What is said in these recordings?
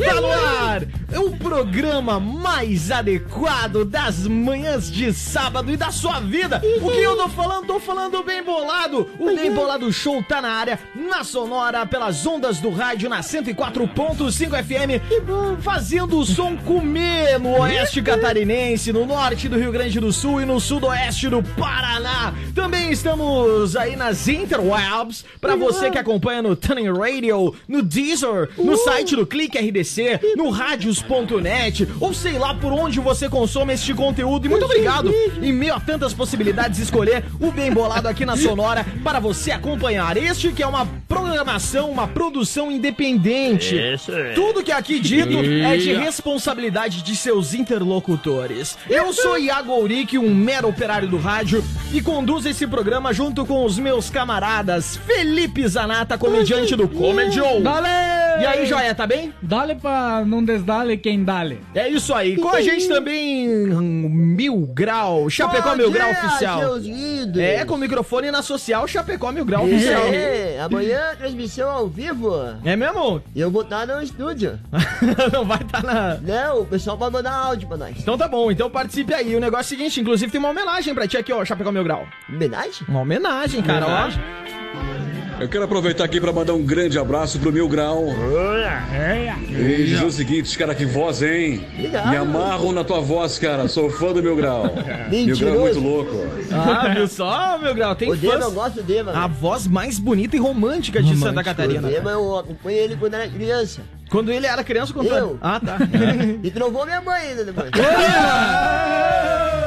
joia! Tá no ar! É o programa mais adequado das manhãs de sábado e da sua vida. O que eu tô falando? Tô falando bem bolado. O Bem Bolado Show tá na área, na Sonora, pelas ondas do rádio, na 104.5 FM, fazendo o som comer no oeste catarinense, no norte do Rio Grande do Sul e no sudoeste do Paraná. Também estamos aí nas interwebs, pra você que acompanha no Tuning Radio, no Deezer, no site do Clique RDC, no radios.net, ou sei lá por onde você consome este conteúdo. E muito obrigado, em meio a tantas possibilidades, de escolher o Bem Bolado aqui na Sonora para você acompanhar. Este que é uma programação, uma produção independente. Isso é. Tudo que é aqui dito é de responsabilidade de seus interlocutores. Eu sou Iago Auric, um mero operário do rádio, e conduzo esse programa junto com os meus camaradas Felipe Zanata, comediante do Comedy Show. Dale! E aí, Joia, tá bem? Dale pra não desdale quem dale. É isso aí. Com a gente também, Mil Grau, Chapecó Mil Grau Oficial. É, com o microfone na social Chapecó Mil Grau Oficial. É, amanhã transmissão ao vivo. É mesmo? E eu vou estar no estúdio. Não vai estar na... Não, o pessoal vai mandar áudio pra nós. Então tá bom, então participe aí. O negócio é o seguinte, inclusive tem uma homenagem pra ti aqui, ó, Chapecó Mil Grau. Homenagem? Uma homenagem, cara, Homenagem. ó. Eu quero aproveitar aqui para mandar um grande abraço pro Mil Grau. E dizer o seguinte, cara, que voz, hein? Obrigado. Me amarro na tua voz, cara. Sou fã do Mil Grau. Mil Grau é muito louco. Ah, viu só, meu grau? Tem O Dema, eu gosto do Dema. A voz mais bonita e romântica de Santa O Catarina. Dema, eu acompanhei ele quando era criança. Quando ele era criança, quando Eu? Ah, tá. E trovou minha mãe ainda depois.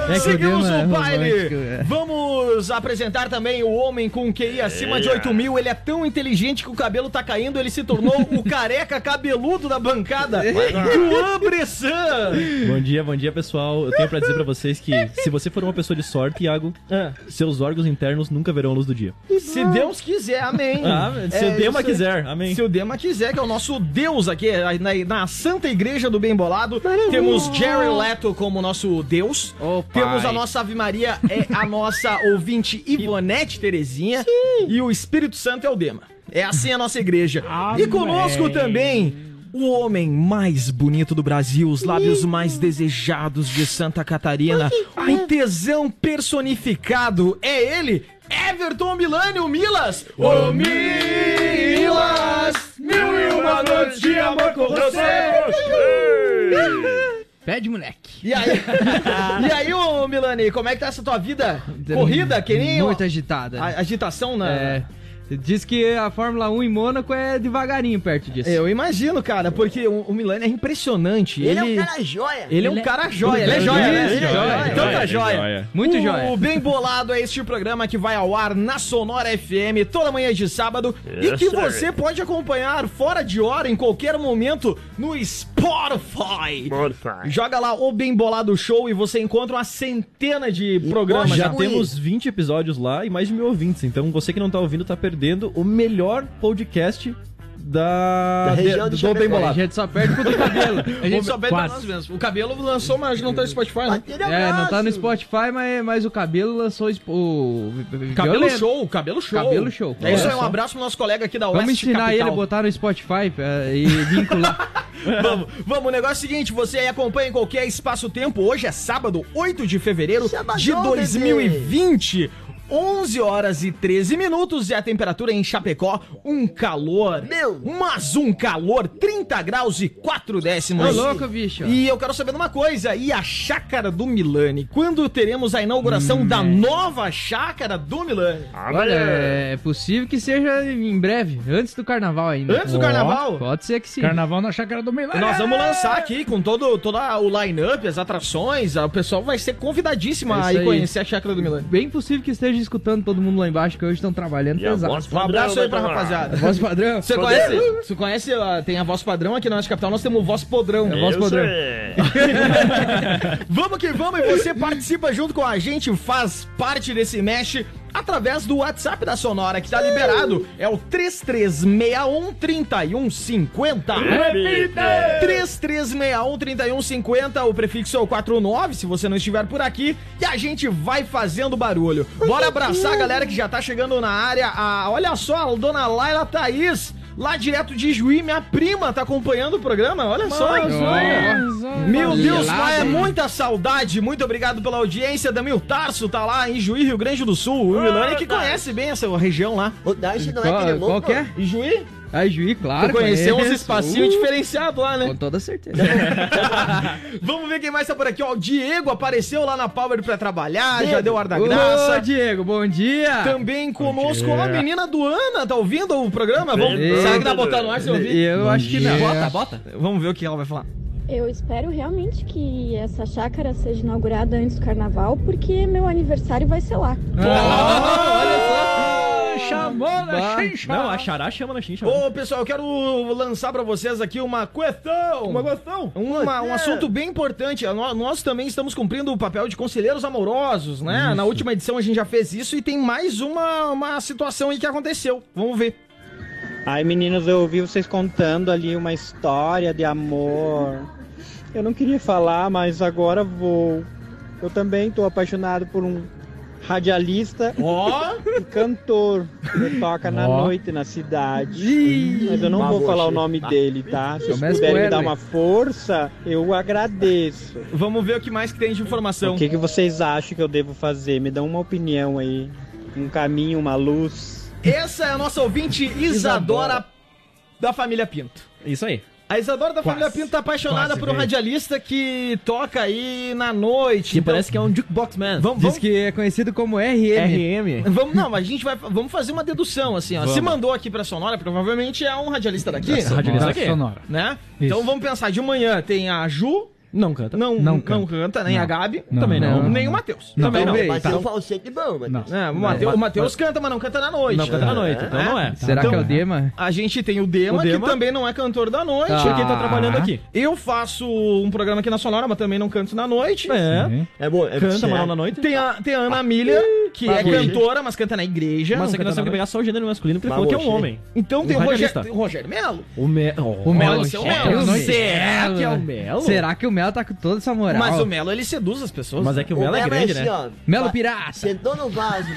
É Seguimos é o baile. romântico, é. Vamos apresentar também o homem com QI acima de 8 mil. Ele é tão inteligente que o cabelo tá caindo. Ele se tornou o careca cabeludo da bancada. Juan Bressan. Bom dia, bom dia pessoal. Eu tenho pra dizer pra vocês que se você for uma pessoa de sorte, Iago, Ah, seus órgãos internos nunca verão a luz do dia. Se Deus quiser, amém. Ah, se É, o Dema quiser, amém. Se o Dema quiser, que é o nosso Deus aqui, na, na Santa Igreja do Bem Bolado, temos Jerry Leto como nosso Deus. Ô, pai. temos a nossa Ave Maria, é a nossa ouvinte Ivonete Terezinha. E o Espírito Santo é o Dema. É assim a nossa igreja. E conosco também. O homem mais bonito do Brasil, os lábios mais desejados de Santa Catarina, o tesão personificado, é ele, Everton Milani, o Milas. Ô Milas, Pede, moleque. E aí, e aí, ô Milani, como é que tá essa tua vida? Corrida, que nem Muito agitada. a- agitação na... É. Diz que a Fórmula 1 em Mônaco é devagarinho perto disso. Eu imagino, cara, porque o, o Milani é impressionante. Ele é um cara joia. Ele é um Ele é- cara joia, ele é joia, né? Joia, Então tá joia. Muito joia. O Bem Bolado é este programa que vai ao ar na Sonora FM toda manhã de sábado e Yes, que sir. você pode acompanhar fora de hora, em qualquer momento, no Spotify. Joga lá o Bem Bolado Show e você encontra uma centena de programas. Já temos 20 episódios lá e mais de mil ouvintes. Então você que não tá ouvindo tá perdendo o melhor podcast da, Da região de- do Bem Chapecó. A gente só perde pro do cabelo. A gente só Quase. nós mesmos. O cabelo lançou, mas não tá no Spotify, né? É, não tá no. Spotify, mas, mas o cabelo lançou o. Cabelo violento. show, cabelo show. Cabelo show. É isso aí, um abraço pro nosso colega aqui da Vamos ensinar ele a Capital. botar no Spotify é, e vincular. vamos, vamos, o negócio é o seguinte, você aí acompanha em qualquer espaço-tempo, hoje é sábado, 8 de fevereiro Sabadão, de 2020. 11 horas e 13 minutos e a temperatura em Chapecó, um calor. Meu. Mas um calor, 30 graus e 4 décimos. Ô, louco, bicho. E eu quero saber de uma coisa, e a chácara do Milani? Quando teremos a inauguração Hum, da é. nova chácara do Milani? Olha, é possível que seja em breve, antes do carnaval ainda. Antes do carnaval? Pode ser que sim. Carnaval na chácara do Milani. Nós vamos lançar aqui com todo, todo o line-up, as atrações. O pessoal vai ser convidadíssimo É a ir aí. conhecer a chácara do Milani. Bem possível que esteja escutando todo mundo lá embaixo, que hoje estão trabalhando E pesado. Um abraço aí pra rapaziada. Voz padrão? Você conhece? Você conhece? Tem a voz padrão aqui na nossa capital, nós temos o voz podrão. É voz padrão. vamos que vamos e você participa junto com a gente, faz parte desse mesh. Através do WhatsApp da Sonora, que tá liberado. É o 3361 3150. 3361 3150, o prefixo é o 49, se você não estiver por aqui. E a gente vai fazendo barulho. Bora abraçar a galera que já tá chegando na área. Ah, olha só, a dona Laila Thaís. Lá direto de Juí, minha prima tá acompanhando o programa. Olha só. Meu Deus, lá é muita saudade. Muito obrigado pela audiência. Damil Tarso tá lá em Juí, Rio Grande do Sul. O Milani que conhece bem essa região lá. O Darcy não é Qual, que é? Em Ah, Juí, claro. Tu conheceu uns espacinhos Uh, diferenciados lá, né? Com toda certeza. Vamos ver quem mais tá por aqui, ó. O Diego apareceu lá na Power pra trabalhar, já Diego. deu ar da Ô, graça. Diego, bom dia. Também conosco a menina do Ana, tá ouvindo o programa? Vamos, será que dá pra botar no ar se eu ouvir? Eu acho que não. Bota, bota. Vamos ver o que ela vai falar. Eu espero realmente que essa chácara seja inaugurada antes do carnaval, porque meu aniversário vai ser lá. Ah, olha só. Chamou Bah. Não, a Xará chama na xincha. Ô, pessoal, eu quero lançar pra vocês aqui uma questão. Uma questão. um assunto bem importante. Nós, nós também estamos cumprindo o papel de conselheiros amorosos, né? Na última edição a gente já fez isso e tem mais uma, uma situação aí que aconteceu. Vamos ver. Ai, meninos, eu ouvi vocês contando ali uma história de amor. Eu não queria falar, mas agora vou. Eu também tô apaixonado por um radialista Ó, e cantor que toca na Ó. noite na cidade. Mas eu não vou falar o nome dele, tá? Se vocês puderem me dar uma força, eu agradeço. vamos ver o que mais que tem de informação. O que, que vocês acham que eu devo fazer? Me dão uma opinião aí. Um caminho, uma luz. Essa é a nossa ouvinte Isadora da família Pinto. Isso aí. A Isadora da Quase. família Pinto tá apaixonada Quase por um veio. radialista que toca aí na noite. Que Então, parece que é um Jukebox Man. Vamos, Diz vamos, que é conhecido como RM. RM. vamos, não, mas a gente vai, vamos fazer uma dedução, assim, ó. Vamos. Se mandou aqui pra Sonora, provavelmente é um radialista daqui, Radialista Da. Sonora. né? Então vamos pensar, de manhã tem a Ju, Não canta. não, não, Não canta. canta. nem Não. a Gabi, Não, também não, não, nem o Matheus. Também não. Mas Tá. tem um falsete bom, Matheus. É, o Matheus, o Matheus canta, mas não canta na noite. Não canta na noite, então É. não é. Será Então- que é o Dema? A gente tem o Dema, O Dema. que também não é cantor da noite. Ah. Porque tá trabalhando aqui. Eu faço um programa aqui na Sonora, mas também não canto na noite. É. É bom, é Canta, mas não na noite. Tem a, tem a Ana Milha, que é cantora, mas canta na igreja. Mas aqui canta nós temos que pegar só o gênero masculino, porque ele falou que é um homem. Então tem o Rogério, tem o Rogério Melo. O Me... O Melo. Melo. que Será que é o Melo? Será que o Melo tá com toda essa moral? Mas o Melo, ele seduz as pessoas. Mas é que o O Melo é Melo grande, assim, né? ó, Melo Pirata. Sentou no vaso,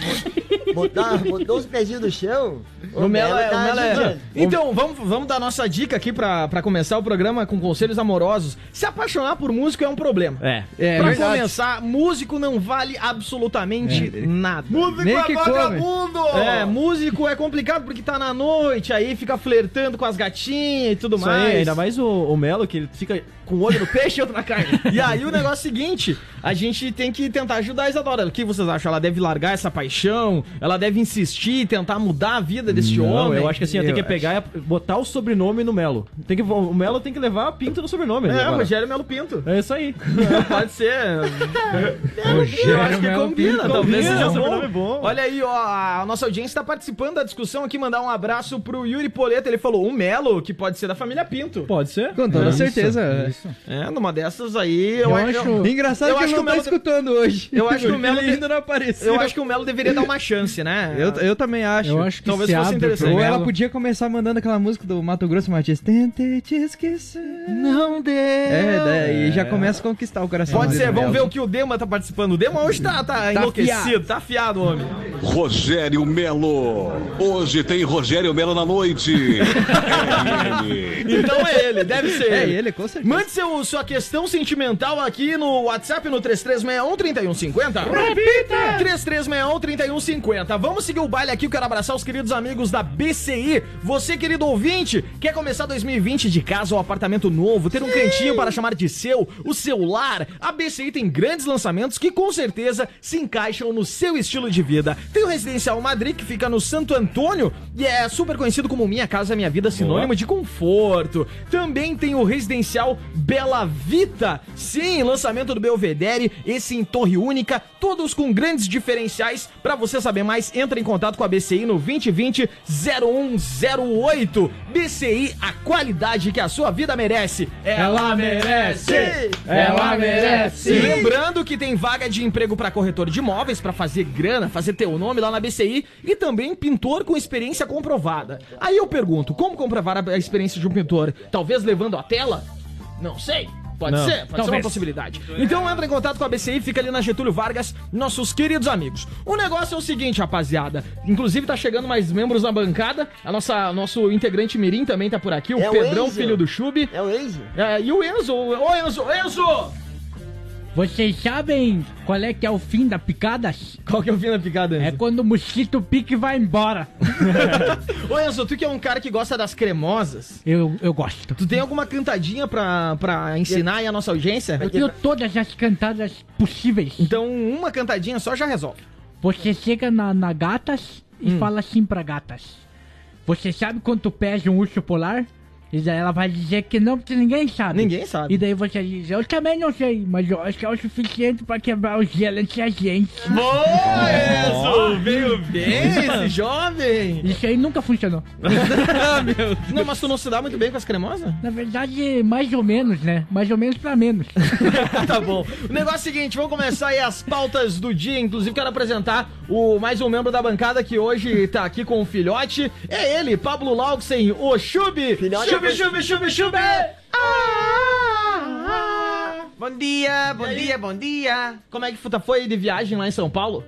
bo- botar, botou os pezinhos no chão. O Melo, é, o tá Melo é- ajudando. Então, vamos, vamos dar nossa dica aqui pra, pra começar o programa com conselhos amorosos. Se apaixonar por músico é um problema. É. É pra verdade. começar, músico não vale absolutamente nada. Músico Nem que come. É, músico é complicado porque tá na noite, aí fica flertando com as gatinhas e tudo Isso mais. aí, ainda mais o, o Melo, que ele fica com um olho no peixe e outro na carne. E aí o negócio é o seguinte, a gente tem que tentar ajudar a Isadora. O que vocês acham? Ela deve largar essa paixão? Ela deve insistir, tentar mudar a vida desse Não, homem? eu acho que assim, tem Eu que pegar e botar o sobrenome no Melo. Tem que, o Melo tem que levar a pinta no sobrenome. É, agora. Rogério Melo Pinto. É isso aí. Pode ser. eu acho que Melo combina, Pinto. talvez Combina, seja sobrenome bom. bom. Olha aí, ó, a nossa audiência tá participando da discussão aqui, mandar um abraço pro Yuri Poleto. Ele falou, o Melo, que pode ser da família Pinto. Pode ser? Com toda Isso. certeza. É, numa dessas aí, eu, Eu acho... acho. Engraçado eu que acho que o tá Melo- escutando hoje. Eu acho que o Melo ainda não apareceu. Eu acho que o Melo deveria dar uma chance, né? Eu, eu também acho. Eu acho que Talvez se fosse abre interessante. Ou ela podia começar mandando aquela música do Mato Grosso Matias. Tentei te esquecer. Não deu. É, daí já começa a conquistar o coração. Pode ser, vamos ver o que o Dema tá participando. O Dema hoje tá, tá enlouquecido, tá afiado, homem. Rogério Melo. Hoje tem Rogério Melo na noite. É ele. Então é ele, deve ser É ele. ele, com certeza. Mande seu, sua questão sentimental aqui no WhatsApp no 3361-3150. Repita! 3361-3150. Vamos seguir o baile aqui. Eu quero abraçar os queridos amigos da BCI. Você, querido ouvinte, quer começar 2020 de casa ou apartamento novo, ter um cantinho para chamar de seu, o seu lar? A BCI tem grandes lançamentos que com certeza se encaixam no seu estilo de vida. Tem o Residencial Madrid, que fica no Santo Antônio, e é super conhecido como Minha Casa Minha Vida, sinônimo de conforto. Também tem o residencial Bela Vita, sim, lançamento do Belvedere, esse em torre única, todos com grandes diferenciais. Pra você saber mais, entra em contato com a BCI no 2020 0108. BCI, a qualidade que a sua vida merece. Ela merece! Ela merece! E lembrando que tem vaga de emprego para corretor de imóveis, para fazer grana, fazer teu nome lá na BCI e também pintor com experiência comprovada. Aí eu pergunto, como comprovar a experiência de um pintor? Talvez levando a tela? Não sei. Pode Não. ser, pode ser uma possibilidade. Então entra em contato com a BCI, fica ali na Getúlio Vargas, nossos queridos amigos. O negócio é o seguinte, rapaziada. Inclusive tá chegando mais membros na bancada. A nossa nosso integrante Mirim também tá por aqui, o É o Pedrão, Enzo. filho do Chube. É o Enzo? É, e o Enzo, ô Enzo, Enzo! Vocês sabem qual é que é o fim da picada? Qual que é o fim da picada, É Enzo? quando o mosquito pica e vai embora. Ô Enzo, tu que é um cara que gosta das cremosas, Eu, eu gosto. tu tem alguma cantadinha pra, pra ensinar aí a nossa audiência? Eu tenho todas as cantadas possíveis. Então uma cantadinha só já resolve. Você chega na, na gatas e Hum. fala assim pra gatas. Você sabe quanto pesa um urso polar? E daí ela vai dizer que não, porque ninguém sabe. Ninguém sabe. E daí você diz, eu também não sei, mas eu acho que é o suficiente pra quebrar o gelo entre a gente. Boa, Enzo! Veio bem esse jovem! Isso aí nunca funcionou. Não, mas tu não se dá muito bem com as cremosas? Na verdade, mais ou menos, né? Mais ou menos pra menos. tá bom. O negócio é o seguinte, vamos começar aí as pautas do dia. Inclusive, quero apresentar o mais um membro da bancada que hoje tá aqui com o filhote. É ele, Pablo Laugsen, o Chubi. Filhote Chubi, é- Chubi, Chubi, Chubi. Ah! Bom dia, bom dia, bom dia. Como é que futa foi de viagem lá em São Paulo?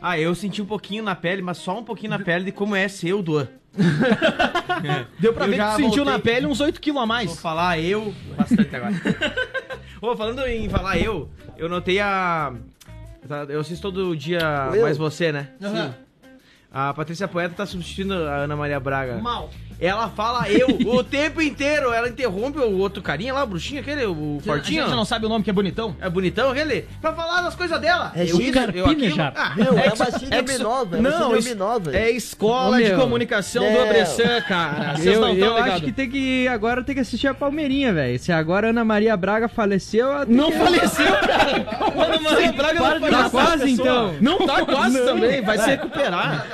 Ah, eu senti um pouquinho na pele, mas só um pouquinho na pele de como é ser o Duan. Deu pra Eu ver que tu sentiu voltei. na pele uns 8 quilos a Vou mais. falar eu bastante agora. Ô, falando em falar eu, eu notei a. tá, Eu assisto todo dia Eu? mais você, né? Aham. A Patrícia Poeta tá substituindo a Ana Maria Braga. Mal. Ela fala eu o tempo inteiro. Ela interrompe o outro carinha lá, o bruxinho aquele, o A fortinho. gente não sabe o nome que é bonitão. É bonitão aquele? Pra falar das coisas dela. É eu Scarpina já. Ah, Meu, é Exo- uma síndrome exo- nova. É Não, isso- nova. É escola de meu. comunicação do Não. Abressan, cara. Vocês Eu, não estão eu acho que tem que. Agora tem que assistir a Palmeirinha, velho. Se agora a Ana Maria Braga faleceu, Não que- faleceu, cara. Ana Maria Braga não de- Tá faleceu, quase, então. Não tá quase também, vai se recuperar.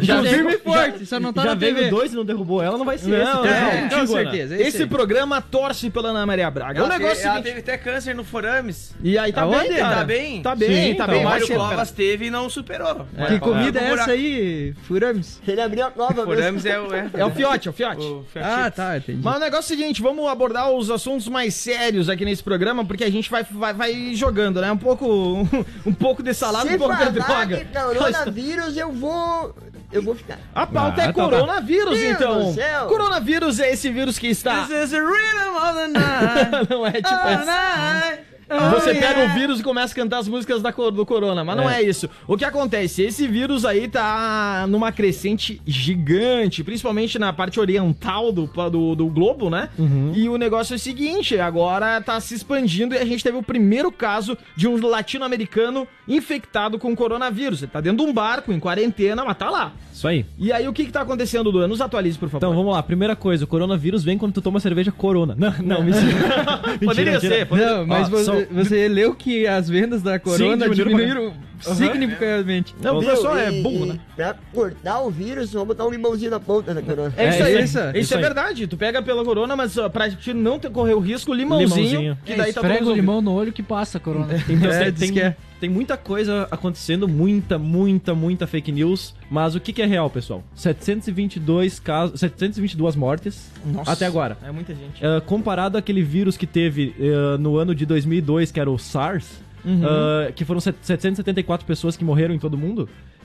Já Já firme e já- forte, só não tá já na veio TV. dois e não derrubou ela, não vai ser Não, esse. é? É, com certeza. é Esse esse programa torce pela Ana Maria Braga. o ela, negócio teve, é o ela seguinte. teve até câncer no forames. E aí tá Aonde? bem, cara. Tá bem? Tá bem, Sim, tá tá bem. o Mário se. Covas teve e não superou. Que comida é essa aí, Furames? Ele abriu a nova mesmo. Furames é o. É, É o fiote, é o fiote. o Ah, tá, entendi. Mas o negócio é o seguinte, vamos abordar os assuntos mais sérios aqui nesse programa, porque a gente vai, vai, vai jogando, né? Um pouco, um pouco de salada, Se um pouco de falar droga. de coronavírus, eu vou... Eu vou ficar. A pauta Ah, é tá, tá. coronavírus, Meu então. Deus do céu. Coronavírus é esse vírus que está... This is the rhythm of the night. Não é tipo essa. Você pega yeah. o vírus e começa a cantar as músicas da, do Corona, mas não é isso. O que acontece? Esse vírus aí tá numa crescente gigante, principalmente na parte oriental do, do, do globo, né? E o negócio é o seguinte: agora tá se expandindo e a gente teve o primeiro caso de um latino-americano infectado com coronavírus. Ele tá dentro de um barco, em quarentena, mas tá lá. Isso aí. E aí, o que que tá acontecendo, Duan? Nos atualize, por favor. Então vamos lá, primeira coisa, o coronavírus vem quando tu toma cerveja corona. Não, não, mentira. Poderia Mentira, ser, poderia- Não, mas Ó, você, só- você leu que as vendas da Corona diminuíram diminuíram significativamente. Não, o Viu? pessoal é E- burro, né? Pra cortar o vírus, vamos botar um limãozinho na ponta da corona. É isso É aí. isso, Isso, isso é aí. verdade. Tu pega pela corona, mas ó, pra te não ter, correr o risco, limãozinho, Limãozinho. que É, daí tá tudo esfrega o limão no olho que passa, corona. Então, É, tem, tem, que é. Tem muita coisa acontecendo, muita, muita, muita fake news. Mas o que, que é real, pessoal? 722 casos, 722 mortes Nossa. até agora. É muita gente. Uh, comparado àquele vírus que teve uh, no ano de 2002, que era o SARS, uh, que foram set- 774 pessoas que morreram em todo o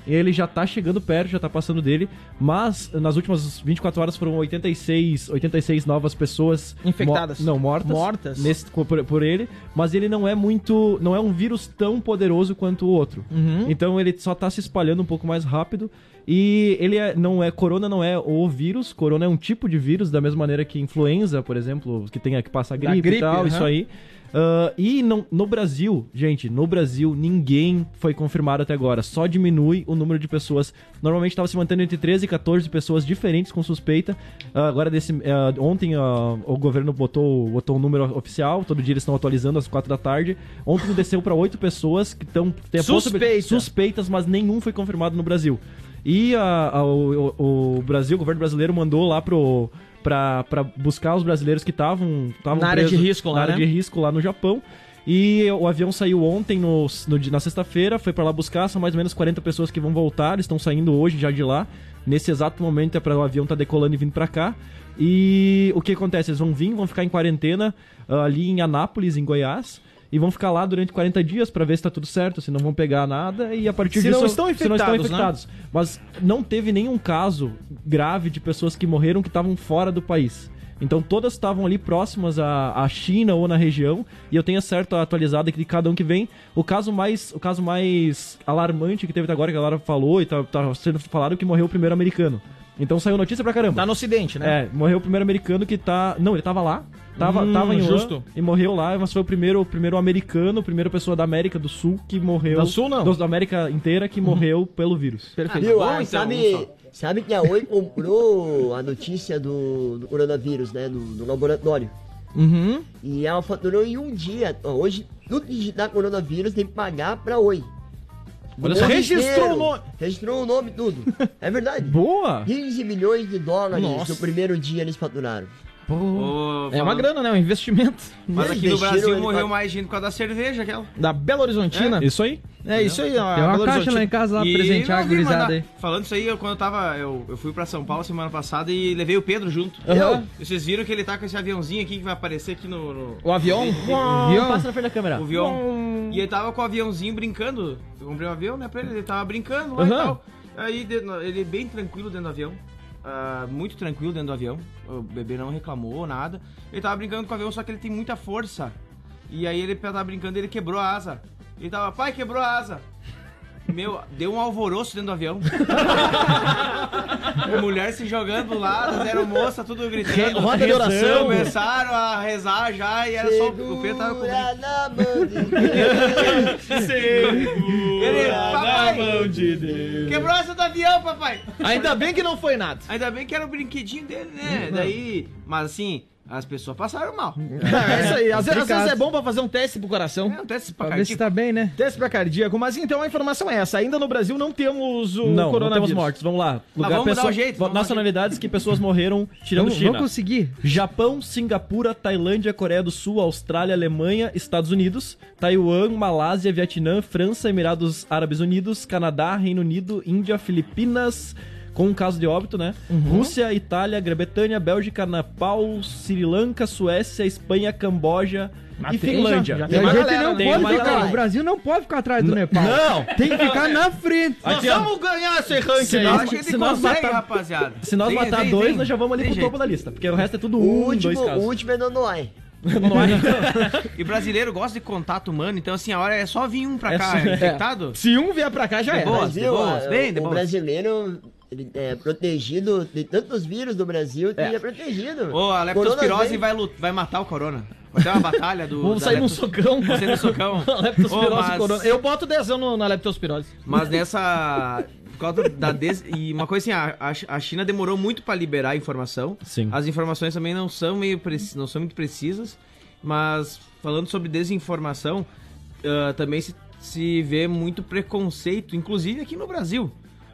ele já tá chegando perto, já tá passando dele, mas nas últimas 24 horas foram 86, 86 novas pessoas Infectadas. mo- não, mortas. Mortas. Nesse, por, por ele, mas ele não é muito, não é um vírus tão poderoso quanto o outro. Uhum. Então ele só tá se espalhando um pouco mais rápido. E ele é, não é. Corona não é o vírus. Corona é um tipo de vírus, da mesma maneira que influenza, por exemplo, que tem que passa gripe, gripe, e tal, aham. isso aí. Ah, e não- no Brasil, gente, no Brasil ninguém foi confirmado até agora. Só diminui o número de pessoas. Normalmente estava se mantendo entre 13 e 14 pessoas diferentes com suspeita. Ah, agora, desse, ah, ontem o governo botou, botou um número oficial. Todo dia eles estão atualizando às 4 da tarde. Ontem desceu para 8 pessoas que estão Suspeita. suspeitas, mas nenhum foi confirmado no Brasil. E a- a- o, o- o Brasil, o governo brasileiro mandou lá pro. Pra, pra buscar os brasileiros que estavam Na área de risco lá, na área né? de risco lá no Japão. E o avião saiu ontem, no, no na sexta-feira, foi pra lá buscar. São mais ou menos 40 pessoas que vão voltar, eles estão saindo hoje já de lá. Nesse exato momento é para o avião tá decolando e vindo pra cá. E o que acontece? Eles vão vir, vão ficar em quarentena ah, ali em Anápolis, em Goiás. E vão ficar lá durante 40 dias pra ver se tá tudo certo, se não vão pegar nada. E a partir Se disso. não estão se não estão infectados, né? infectados. Mas não teve nenhum caso grave de pessoas que morreram que estavam fora do país. Então todas estavam ali próximas à, à China ou na região. E eu tenho a certo atualizado aqui de cada um que vem. O caso mais, o caso mais alarmante que teve até agora, que a Lara falou, e tá, tá sendo falado que morreu o primeiro americano. Então saiu notícia pra caramba. Tá no ocidente, né? É, morreu o primeiro americano que tá. Não, ele tava lá. Tava, Hum, tava em justo. e morreu lá, mas foi o primeiro, o primeiro americano, a primeira pessoa da América do Sul que morreu. Do Sul, não. do- da América inteira que morreu pelo vírus. Perfeito. Bom, Ah, então, sabe, sabe que a Oi comprou a notícia do, do coronavírus, né? No, no laboratório. Uhum. E ela faturou em um dia. Ó, hoje, tudo que digitar coronavírus tem que pagar pra Oi. Olha só, registrou o nome. Registrou o nome tudo. É verdade. Boa! 15 milhões de dólares Nossa. no primeiro dia eles faturaram. Ô, É uma grana, né? Um investimento. Mas aqui no Brasil morreu mais gente por causa da cerveja, aquela. Da Belo Horizontina. Isso aí? É, isso aí, ó. Tem uma Belo caixa Horizontina. lá em casa lá E presentear a gurizada aí. Falando isso aí, eu, quando eu tava. Eu, eu fui pra São Paulo semana passada e levei o Pedro junto. E Vocês viram que ele tá com esse aviãozinho aqui que vai aparecer aqui no. no- O avião? Viu? Passa na frente da câmera. o avião. E ele tava com o aviãozinho brincando. Eu comprei um avião, né, pra ele. Ele tava brincando lá e Aham. tal. Aí ele bem tranquilo dentro do avião. Ah, muito tranquilo dentro do avião. O bebê não reclamou, nada. Ele tava brincando com o avião, só que ele tem muita força. E aí ele tava brincando e ele quebrou a asa. Ele tava, pai, quebrou a asa. Meu, deu um alvoroço dentro do avião. Mulher se jogando lá, as aeromoça, tudo gritando. Roda de oração. Começaram a rezar já e era só o Pedro tava com na mão de Deus. Ele, papai, quebrou essa do avião, papai. Ainda bem que não foi nada. Ainda bem que era o brinquedinho dele, né? Daí, mas assim, as pessoas passaram mal. É isso aí. Às, vezes- às vezes é bom pra fazer um teste pro coração. É um teste pra Pra ver se tá bem, né? Teste pra cardíaco. Mas então a informação é essa. Ainda no Brasil não temos o Não, não coronavírus. temos mortes. Vamos lá. vamos dar um jeito, vamos dar um nacionalidades que pessoas morreram tirando Vamos, China. vamos conseguir. Japão, Singapura, Tailândia, Coreia do Sul, Austrália, Alemanha, Estados Unidos, Taiwan, Malásia, Vietnã, França, Emirados Árabes Unidos, Canadá, Reino Unido, Índia, Filipinas, com um caso de óbito, né? Rússia, Itália, Grã-Bretanha, Bélgica, Nepal, Sri Lanka, Suécia, Espanha, Camboja e tem, Finlândia. já- já Tem a gente galera, não? Tem pode ficar. galera. O Brasil não pode ficar atrás do Nepal. Não! Tem que ficar na frente. Nós Aqui, vamos ganhar esse ranking Se nós- acho que ele se nós matar- rapaziada. Se nós Tem- matar tem- dois, nós já vamos ali tem pro topo jeito. da lista. Porque o resto é tudo O um, último, dois o casos. último é Nonoai. E brasileiro gosta de contato humano, então assim, a hora é só vir um pra É cá, é. infectado. Se um vier pra cá, já De é. boas, a- bem, de o boas. brasileiro é protegido de tantos vírus do Brasil que ele é protegido. Ô, a leptospirose vai, vai matar o corona. Vai ter uma batalha do. Vamos sair num leptos- socão. Vamos sair no socão. leptospirose Ô, mas- corona. Eu boto dezão no- na leptospirose. Mas nessa. Por causa da des... E uma coisa assim, a, a- China demorou muito pra liberar a informação. Sim. As informações também não são meio preci- não são muito precisas. Mas falando sobre desinformação, ah, também se, se vê muito preconceito, inclusive aqui no Brasil.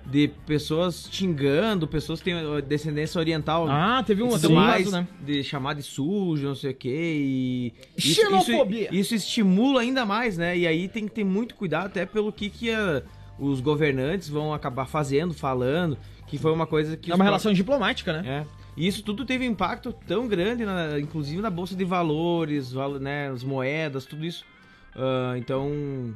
De pessoas xingando, pessoas que têm ah, descendência oriental. Ah, teve um outro mais, né? de chamar de sujo, não sei o quê, e... isso- Xenofobia. Isso, isso estimula ainda mais, né? E aí tem que ter muito cuidado até pelo que, que ah, os governantes vão acabar fazendo, falando, que foi uma coisa que... É uma relação diplomática, né? É. E isso tudo teve um impacto tão grande, na- inclusive na Bolsa de Valores, valo- né, as moedas, tudo isso. Ah, então,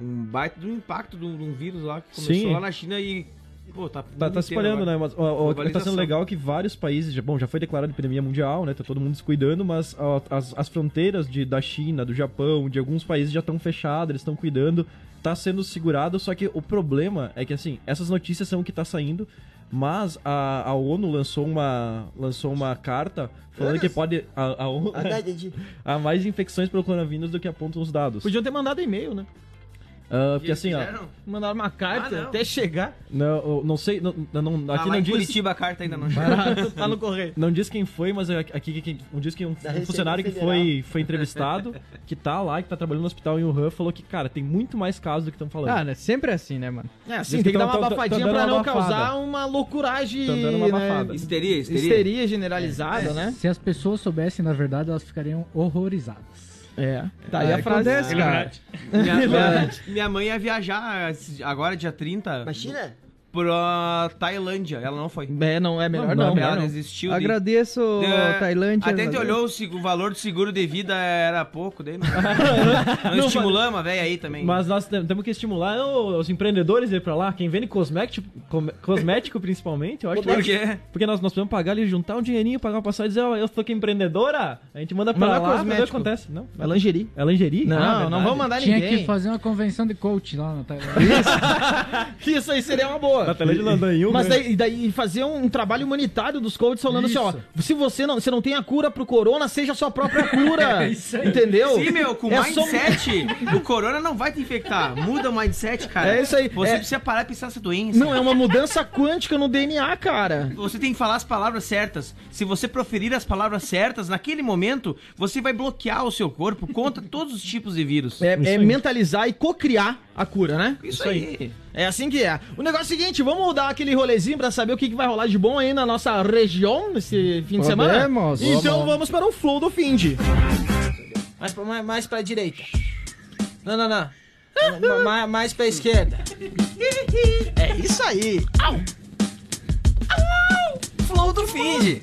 um baita do impacto de um, de um vírus lá que começou Sim. lá na China e... Pô, tá, Tá, tá se espalhando, agora. né? Mas ó, ó, o que tá sendo legal é que vários países, já, bom, já foi declarada epidemia mundial, né? Tá todo mundo se cuidando, mas ó, as, as fronteiras de, da China, do Japão, de alguns países já estão fechadas, eles estão cuidando, tá sendo segurado, só que o problema é que, assim, essas notícias são o que tá saindo. Mas a, a ONU lançou uma, lançou uma carta falando que pode. A, a ONU, Ah, tá, entendi. há mais infecções pelo coronavírus do que apontam os dados. Podiam ter mandado e-mail, né? Ah, porque assim, ó. Fizeram? Mandaram uma carta Ah, até chegar. Não, não sei. Não, não, Ah, aqui lá não em diz. Curitiba a carta ainda não tá no correio. Não diz quem foi, mas aqui quem- não diz que um, um funcionário que foi, foi entrevistado, que tá lá, que tá trabalhando no hospital em Wuhan, falou que, cara, tem muito mais casos do que estão falando. Ah, né? Sempre é assim, né, mano? É, assim, tem que que dar tão- uma tão- abafadinha pra uma não abafada. causar uma loucuragem. Tão dando uma né? abafada. Histeria, histeria. Histeria generalizada, né? Se as pessoas soubessem, na verdade, elas ficariam horrorizadas. É. Tá aí É, a frase. acontece, cara. Minha, minha, minha mãe ia viajar agora, dia 30, Imagina? Pra Tailândia. Ela não foi. É, não, é melhor Não, não. não, ela não. desistiu. de- Agradeço, É, Tailândia. Até a gente valeu. olhou o, seg- o valor do seguro de vida era pouco, daí não, não estimulamos a velha aí também. Mas nós tem- temos que estimular os empreendedores a ir pra lá. Quem vende cosmético, cosmético principalmente, eu acho Por que quê? Porque nós, nós podemos pagar ali, juntar um dinheirinho, pagar uma passagem e dizer, ó, eu sou aqui empreendedora. A gente manda pra lá, pra ver o que cosmético. acontece. Não, É lingerie. é lingerie? Não, Ah, não verdade. vamos mandar Tinha ninguém. que fazer uma convenção de coach lá na Tailândia. Isso aí seria uma boa. Na em um, Mas daí, daí fazer um trabalho humanitário dos coaches falando assim, ó, se você não, você não tem a cura pro corona, seja a sua própria cura. Entendeu? Sim, meu, com É só- mindset, o corona não vai te infectar. Muda o mindset, cara. É isso aí. Você É- precisa parar de pensar nessa doença. Não, é uma mudança quântica no DNA, cara. Você tem que falar as palavras certas. Se você proferir as palavras certas, naquele momento, você vai bloquear o seu corpo contra todos os tipos de vírus. É, Isso é aí. mentalizar e cocriar a cura, né? Isso aí. É assim que é. O negócio é o seguinte, vamos dar aquele rolezinho pra saber o que, que vai rolar de bom aí na nossa região nesse fim de semana? Podemos. Então Vamos. vamos para o flow do Find. Mais pra, mais, mais pra direita. Não, não, não. Ma- ma- mais pra esquerda. É isso aí. Au! Flow do Find.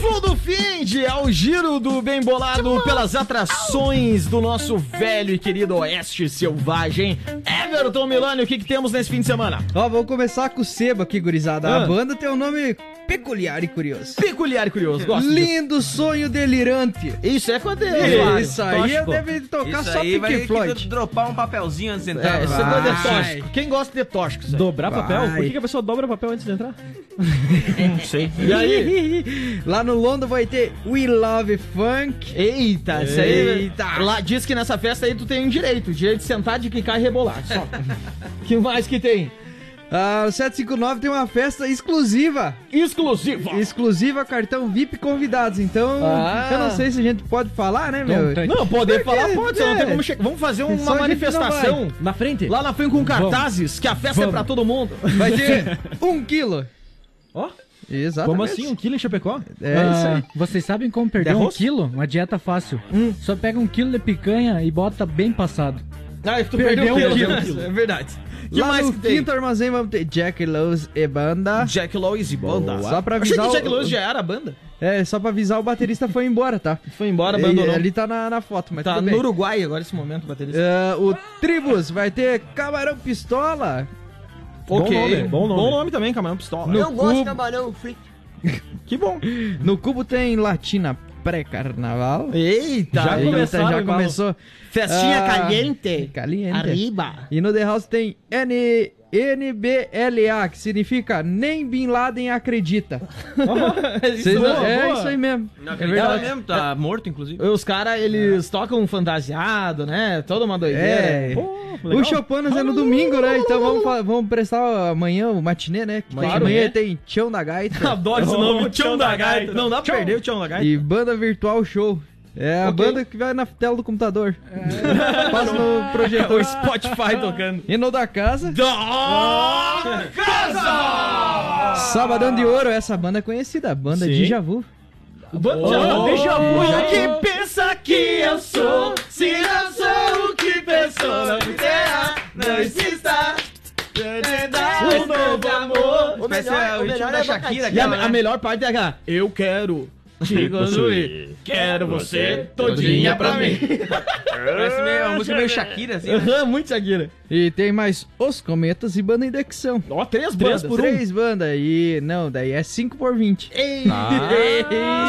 Flow do Find é giro do bem bolado pelas atrações do nosso velho e querido Oeste Selvagem. Everton Milani, o que, que temos nesse fim de semana? Ó, vamos começar com o Seba aqui, gurizada. Ah. A banda tem um nome peculiar e curioso. Peculiar e curioso, gosto disso. Lindo sonho delirante. Isso é quando Isso aí tóxico. deve tocar Isso só aí vai Pink ter que Floyd. dropar um papelzinho antes de entrar. É, isso é é Vai. tóxico. Quem gosta de tóxico? isso aí? Dobrar papel? Por Vai. que, que a pessoa dobra papel antes de entrar? Não sei. E aí? Lá no London vai ter We Love Funk. Eita, isso aí. Eita. Lá diz que nessa festa aí tu tem um direito. Direito de sentar, de clicar e rebolar. Só. que mais que tem? Ah, o 759 tem uma festa exclusiva. Exclusiva. Exclusiva cartão VIP convidados. Então, Ah. eu não sei se a gente pode falar, né, meu? Não, poder Porque, falar pode, só não é. tem como chegar. Vamos fazer Só uma não manifestação Na frente? lá na frente com cartazes, que a festa é Vamos. pra todo mundo. Vai ter um quilo. Ó, Exatamente. como assim? Um quilo em Chapecó? É isso aí. Ah, Vocês sabem como perder De um quilo? Uma dieta fácil. Só pega um quilo de picanha e bota bem passado. Ah, tu Perdeu um quilo. É verdade. Que Lá mais no que tem? quinto armazém vamos ter Jack Lowe's e banda. Jack Lowe's e banda. Só pra Achei avisar que o- Jack Lowe's já era a banda. É, só pra avisar, o baterista foi embora, tá? Foi embora, Ele- abandonou. Ali tá na, na foto, mas tá tudo no. Uruguai agora esse momento, baterista. É, o Tribus vai ter Camarão Pistola. ok. nome, bom nome. Bom nome também, Camarão Pistola. No Não gosto de camarão frito. Que bom. No Cubo tem Latina pré-carnaval. Eita. Já Eita, já começou. Festinha Ah, caliente. Caliente. Arriba. E no The House tem N, NBLA, que significa Nem Bin Laden acredita. Vocês não- boa, é boa. isso aí mesmo. Não É acredita verdade. mesmo, tá morto, inclusive. Os caras, eles tocam fantasiado, né? Toda uma doideira. É. Pô, O Chopanas é no domingo, né? Então vamos, vamos prestar amanhã o matinê, né? Que Claro, amanhã né? tem Tião da Gaita Adoro esse nome, o Tião da Gaita. Não dá pra perder o Tião da Gaita. e Banda Virtual Show. É a Ok. banda que vai na tela do computador. Passa no O projetor. Spotify tocando. E no da casa, Da casa! Sabadão de Ouro, essa banda é conhecida, a banda Sim. Dija Vu. Oh, o eu- que pensa que eu sou, se não sou o que pensou, não me terra, não exista. Um novo amor. O melhor, o o melhor da é Shakira, Shakira. E a, a melhor parte é aquela, eu quero te construir. Quero você todinha pra mim. Parece meio, uma música meio Shakira, assim. né? Aham, muito Shakira. E tem mais Os Cometas e Banda Indexão. Ó, três Três bandas por um. Três bandas. E não, daí é 5 por 20. Ei,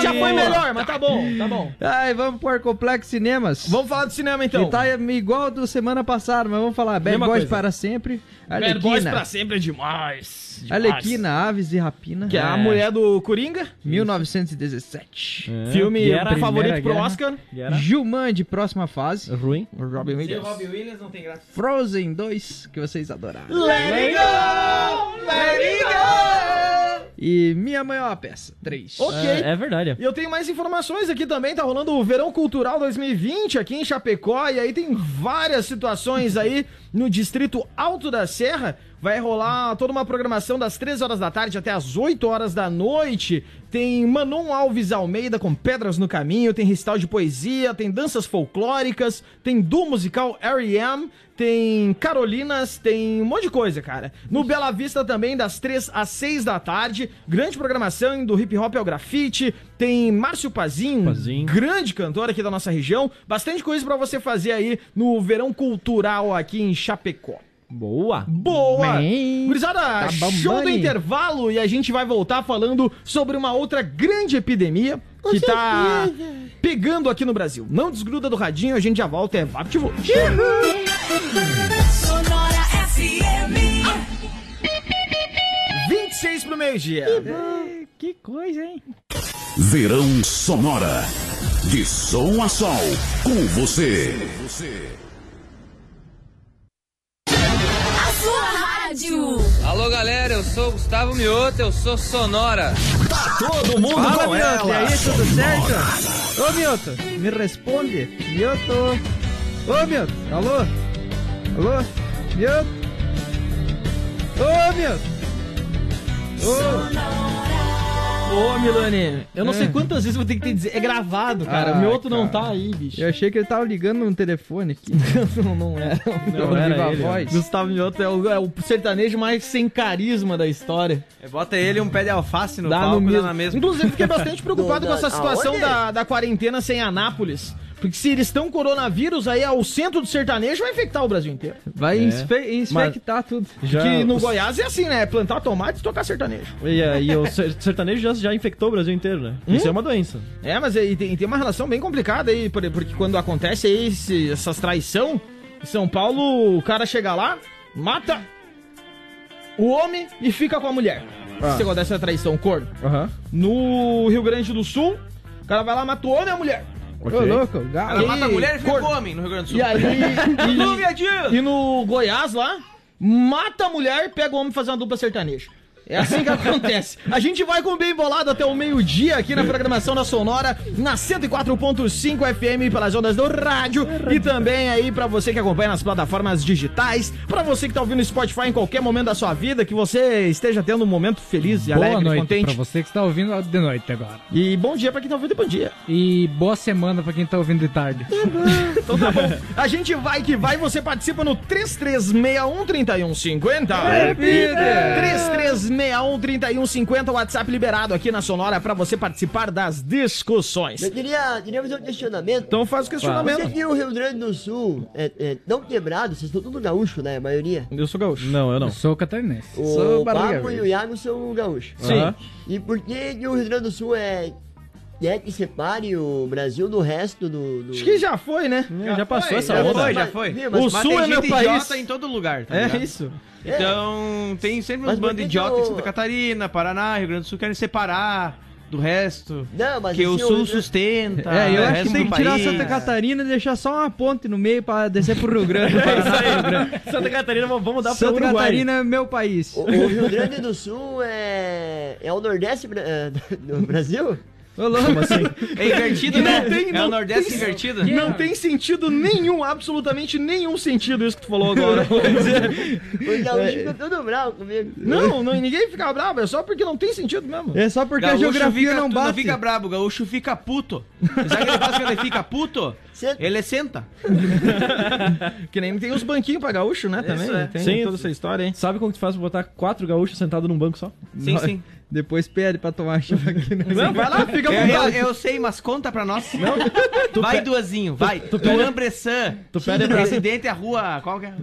Já foi melhor, mas tá bom, tá bom. Ai, vamos pro Arcoplex Cinemas. Vamos falar de cinema então. Que tá igual do semana passada, mas vamos falar. Bad Boys coisa. para sempre. Bad Boys pra sempre é demais. demais. Arlequina, Aves e Rapina. Que é a mulher do Coringa. 1917. Filme Guerra. favorito pro Guerra. Oscar. Juman de próxima fase. Ruim. Robin Williams. Robbie Williams não tem graça. Frozen 2, que vocês adoraram. Let it go! Let it go! E Minha Mãe é uma Peça, 3. Ok. É, é verdade. E eu tenho mais informações aqui também, tá rolando o Verão Cultural 2020 aqui em Chapecó, e aí tem várias situações aí no Distrito Alto da Serra. Vai rolar toda uma programação das 13 horas da tarde até as 8 horas da noite. Tem Manon Alves Almeida com Pedras no Caminho, tem recital de poesia, tem danças folclóricas, tem duo musical R.E.M., tem Carolinas, tem um monte de coisa, cara. No Bela Vista também, das 3 às 6 da tarde, grande programação do hip hop ao grafite, tem Márcio Pazinho, Pazinho. grande cantor aqui da nossa região, bastante coisa pra você fazer aí no verão cultural aqui em Chapecó. Boa. Boa! Bem, Gurizada, tá show do intervalo e a gente vai voltar falando sobre uma outra grande epidemia que tá pegando aqui no Brasil. Não desgruda do radinho, a gente já volta, é VaptVo. Sonora FM. 26 pro meio-dia. Que coisa, hein? Verão Sonora. De som a sol. Com você. A rádio. Alô galera, eu sou o Gustavo Mioto, eu sou Sonora. Todo mundo Fala, com Mioto, e ela. aí, tudo certo? Ô, Mioto, me responde. Mioto. Ô, Mioto, alô? Alô? Mioto? Ô, Mioto. Ô, Ô, Milani, eu não sei quantas vezes eu vou ter que te dizer. É gravado, cara. Ah, o meu outro não cara. tá aí, bicho. eu achei que ele tava ligando no telefone aqui. não, não é. Não era viva a ele, voz. Gustavo Mioto é o, é o sertanejo mais sem carisma da história. É, Bota ele um pé de alface no Dá palco no dá mesmo. na mesma. Inclusive, fiquei bastante preocupado Do- com essa situação da, da quarentena sem Anápolis. Porque se eles estão coronavírus, aí é o centro do sertanejo vai infectar o Brasil inteiro. Vai É. infectar tudo. Já, que no Goiás é assim, né? Plantar tomate e tocar sertanejo. E, aí, o ser- sertanejo já, já infectou o Brasil inteiro, né? Hum? Isso é uma doença. É, mas aí tem, tem uma relação bem complicada aí, por- porque quando acontece aí esse- essas traição, em São Paulo, o cara chega lá, mata o homem e fica com a mulher. Ah. Esse negócio dessa traição, corno. Aham. No Rio Grande do Sul, o cara vai lá, mata o homem e a mulher. Ô, louco, galo. Ela mata a mulher e fica com homem no Rio Grande do Sul. E aí. E, e no Goiás lá, mata a mulher e pega o homem e faz uma dupla sertaneja. É assim que acontece. A gente vai com o bem bolado até o meio-dia aqui na programação da Sonora, na 104.5 FM pelas ondas do rádio e também aí pra você que acompanha nas plataformas digitais, pra você que tá ouvindo o Spotify em qualquer momento da sua vida, que você esteja tendo um momento feliz e Boa alegre, noite contente. pra você que está ouvindo de noite agora. E bom dia pra quem tá ouvindo e bom dia. E boa semana pra quem tá ouvindo de tarde. Então tá bom. A gente vai que vai, você participa no 33613150. Repita! 33613150, WhatsApp liberado aqui na Sonora pra você participar das discussões. Eu queria, queria fazer um questionamento. Então faz o Você questionamento. que o Rio Grande do Sul é, é não quebrado, vocês estão tudo gaúcho, né? A maioria. Eu sou gaúcho. Não, eu não. Eu sou catarinense. Sou O Pablo e o Iago são gaúchos. Sim. Aham. E por que o Rio Grande do Sul é. É que separe o Brasil do resto do. do... Acho que já foi, né? É, já passou essa já onda. foi, já foi. viu, mas- O Mas Sul tem é meu país. idiota em todo lugar, tá É ligado? isso. Então, tem sempre Mas uns bandos idiotas em o- Santa Catarina, Paraná, Rio Grande do Sul querem separar do resto. Não, mas que o assim, Sul Rio- sustenta. É, eu acho que tem que tirar país. Santa Catarina e deixar só uma ponte no meio pra descer pro Rio Grande. Santa Catarina, vamos dar pro Santa Uruguai. Catarina é meu país. O, o Rio Grande do Sul é. É o Nordeste é, do Brasil? Como assim? É invertido, né? Não tem- é o Nordeste tem- invertido. Não tem sentido nenhum, absolutamente nenhum sentido isso que tu falou agora. Vou dizer. O gaúcho ficou todo bravo comigo. Não, não, ninguém fica bravo, é só porque não tem sentido mesmo. É só porque Gaúcho a geografia fica, não bate. Não fica brabo, o gaúcho fica puto. Sabe o que ele faz quando ele fica puto? Cê- Ele senta. Que nem tem os banquinhos pra gaúcho, né? Também. é. Tem Sim. toda essa história, hein? Sabe como que tu faz pra botar quatro gaúchos sentados num banco só? Sim, sim. Depois pede pra tomar chá aqui, né? Não, vai lá, fica Eu, eu, eu sei, mas conta pra nós. vai, Duazinho, vai. Tu, pede- Ambressan. tu pede pra- Presidente a rua. Qual que é?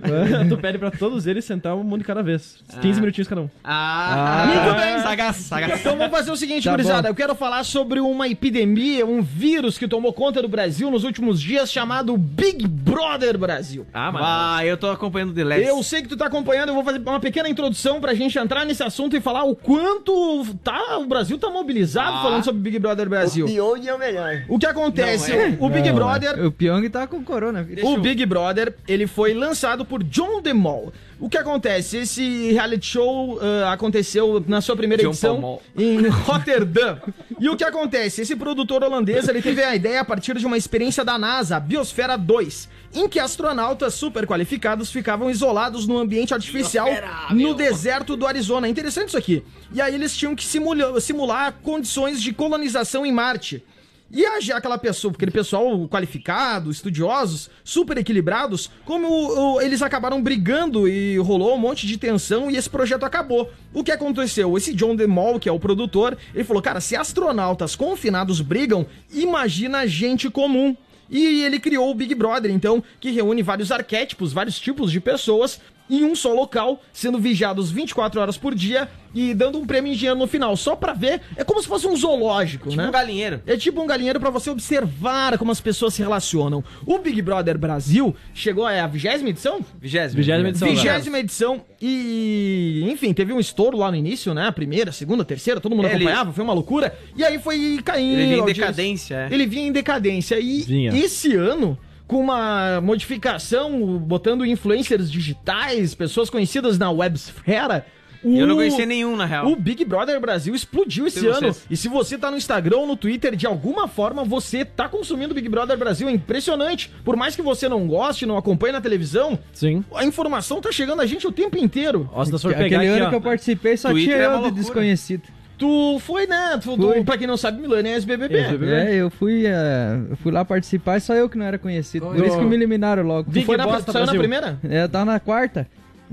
tu pede pra todos eles sentar um mundo de cada vez. 15 minutinhos cada um. Ah, Muito bem. Sagaz, sagaz. Então vamos fazer o seguinte, Tá gurizada. Eu quero falar sobre uma epidemia, um vírus que tomou conta do Brasil nos últimos dias, chamado Big Brother Brasil. Ah, Ah, eu tô acompanhando de leve. Eu sei que tu tá acompanhando, eu vou fazer uma pequena introdução pra gente entrar nesse assunto e falar o quanto tá, o Brasil tá mobilizado Ah. falando sobre Big Brother O Brasil. Pyong é o melhor. O que acontece? Não é. O Big Não, Brother O Pyong tá com coronavírus. O Big Brother, ele foi lançado por John DeMol. O que acontece? Esse reality show ah, aconteceu na sua primeira John edição em Rotterdam. E o que acontece? Esse produtor holandês, ele teve a ideia a partir de uma experiência da NASA, a Biosfera 2, em que astronautas super qualificados ficavam isolados no ambiente artificial no deserto do Arizona. Interessante isso aqui. E aí eles tinham que simula- simular condições de colonização em Marte. E aquela pessoa, aquele pessoal qualificado, estudiosos, super equilibrados, como o- eles acabaram brigando e rolou um monte de tensão e esse projeto acabou. O que aconteceu? Esse John DeMol, que é o produtor, ele falou: cara, se astronautas confinados brigam, imagina gente comum. E ele criou o Big Brother, então, que reúne vários arquétipos, vários tipos de pessoas em um só local, sendo vigiados 24 horas por dia e dando um prêmio em dinheiro no final, só pra ver. É como se fosse um zoológico, Tipo né? um galinheiro. É tipo um galinheiro pra você observar como as pessoas se relacionam. O Big Brother Brasil chegou é a vigésima edição? Vigésimo. Vigésima edição. Vigésima edição e, enfim, teve um estouro lá no início, né? A primeira, segunda, terceira, todo mundo É, ele- acompanhava, foi uma loucura. E aí foi caindo. Ele vinha em decadência, é. Ele vinha em decadência. E Vinha. esse ano, com uma modificação, botando influencers digitais, pessoas conhecidas na websfera. Eu não o- conhecia nenhum, na real. o Big Brother Brasil explodiu esse ano. vocês. E se você tá no Instagram ou no Twitter, de alguma forma você tá consumindo Big Brother Brasil. É impressionante. Por mais que você não goste, não acompanhe na televisão, Sim. a informação tá chegando a gente o tempo inteiro. Se nós for pegar Aquele aqui, ano ó, que eu participei só Twitter tinha é eu de loucura. desconhecido. Tu foi, né? Tu, tu, Fui. pra quem não sabe, Milani é ex-BBB. Ex-BBB. É, eu fui, eu fui lá participar e só eu que não era conhecido. Por isso que me eliminaram logo. Tu foi na, Bosta saiu na Brasil. primeira? É, eu tava na quarta.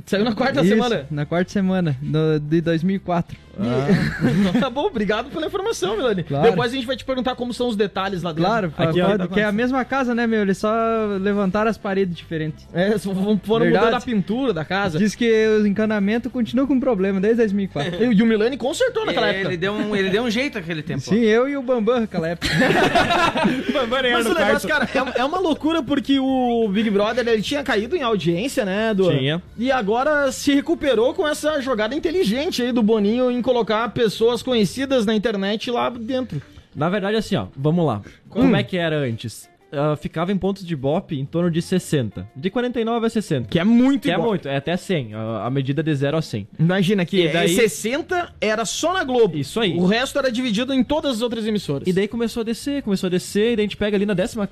Saiu na quarta Isso, semana. Na quarta semana, no- de 2004. E- tá bom, obrigado pela informação, Milani. Claro. Depois a gente vai te perguntar como são os detalhes lá dentro. Claro, Aqui, ó, pode, que é a mesma casa, né, meu? Eles só levantaram as paredes diferentes. É, foram Verdade. mudando a pintura da casa. Diz que os encanamentos continuam com problema desde 2004. E o Milani consertou naquela ele, época. deu um, ele deu um jeito naquele tempo. Sim, eu e o Bambam naquela época. Mas o negócio, cara, é, é uma loucura porque o Big Brother ele tinha caído em audiência, né? Do, Tinha. E agora se recuperou com essa jogada inteligente aí do Boninho em colocar pessoas conhecidas na internet lá dentro. Na verdade, assim, ó, vamos lá. Como é que era antes? Ah, ficava em pontos de bop em torno de 60. De 49 a 60. Que é muito Que é muito, é até 100. A, a medida de 0 a 100. Imagina que E daí- 60 era só na Globo. Isso aí. O resto era dividido em todas as outras emissoras. E daí começou a descer, começou a descer, e daí a gente pega ali na 13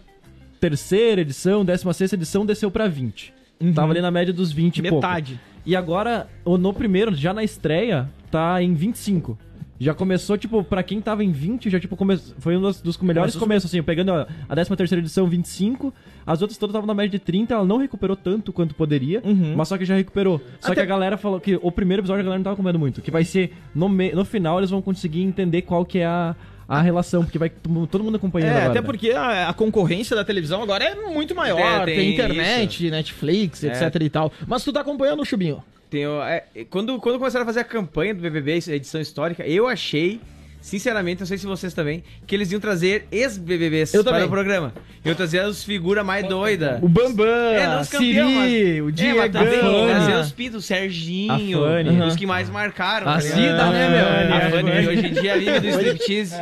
terceira edição, 16 edição, desceu pra 20. Tava ali na média dos 20 e pouco. Metade. E agora, no primeiro, já na estreia, tá em 25. Já começou, tipo, pra quem tava em 20, já, tipo, come... foi um dos, dos melhores começos, assim, pegando a, a 13 terceira edição, 25, as outras todas estavam na média de 30, ela não recuperou tanto quanto poderia, Uhum. mas só que já recuperou. Só Até- que a galera falou que o primeiro episódio a galera não tava comendo muito, que vai ser, no, me... no final eles vão conseguir entender qual que é a, a relação, porque vai todo todo mundo acompanhando É, agora, até né? porque a, a concorrência da televisão agora é muito maior. É, tem, tem internet, Netflix, É. etc e tal. Mas tu tá acompanhando o Chubinho? Tem, o- é, quando, quando começaram a fazer a campanha do BBB, edição histórica, eu achei, sinceramente, não sei se vocês também, que eles iam trazer ex-BBBs Eu para também. o programa. Iam trazer as figuras mais doidas. O Bambam, É, não a os campeão, mas- Siri, o É, Diego. Fani. trazer os pintos, o Serginho, os que mais marcaram. A tá Cida, né, meu? A Fani. hoje em dia vive do striptease.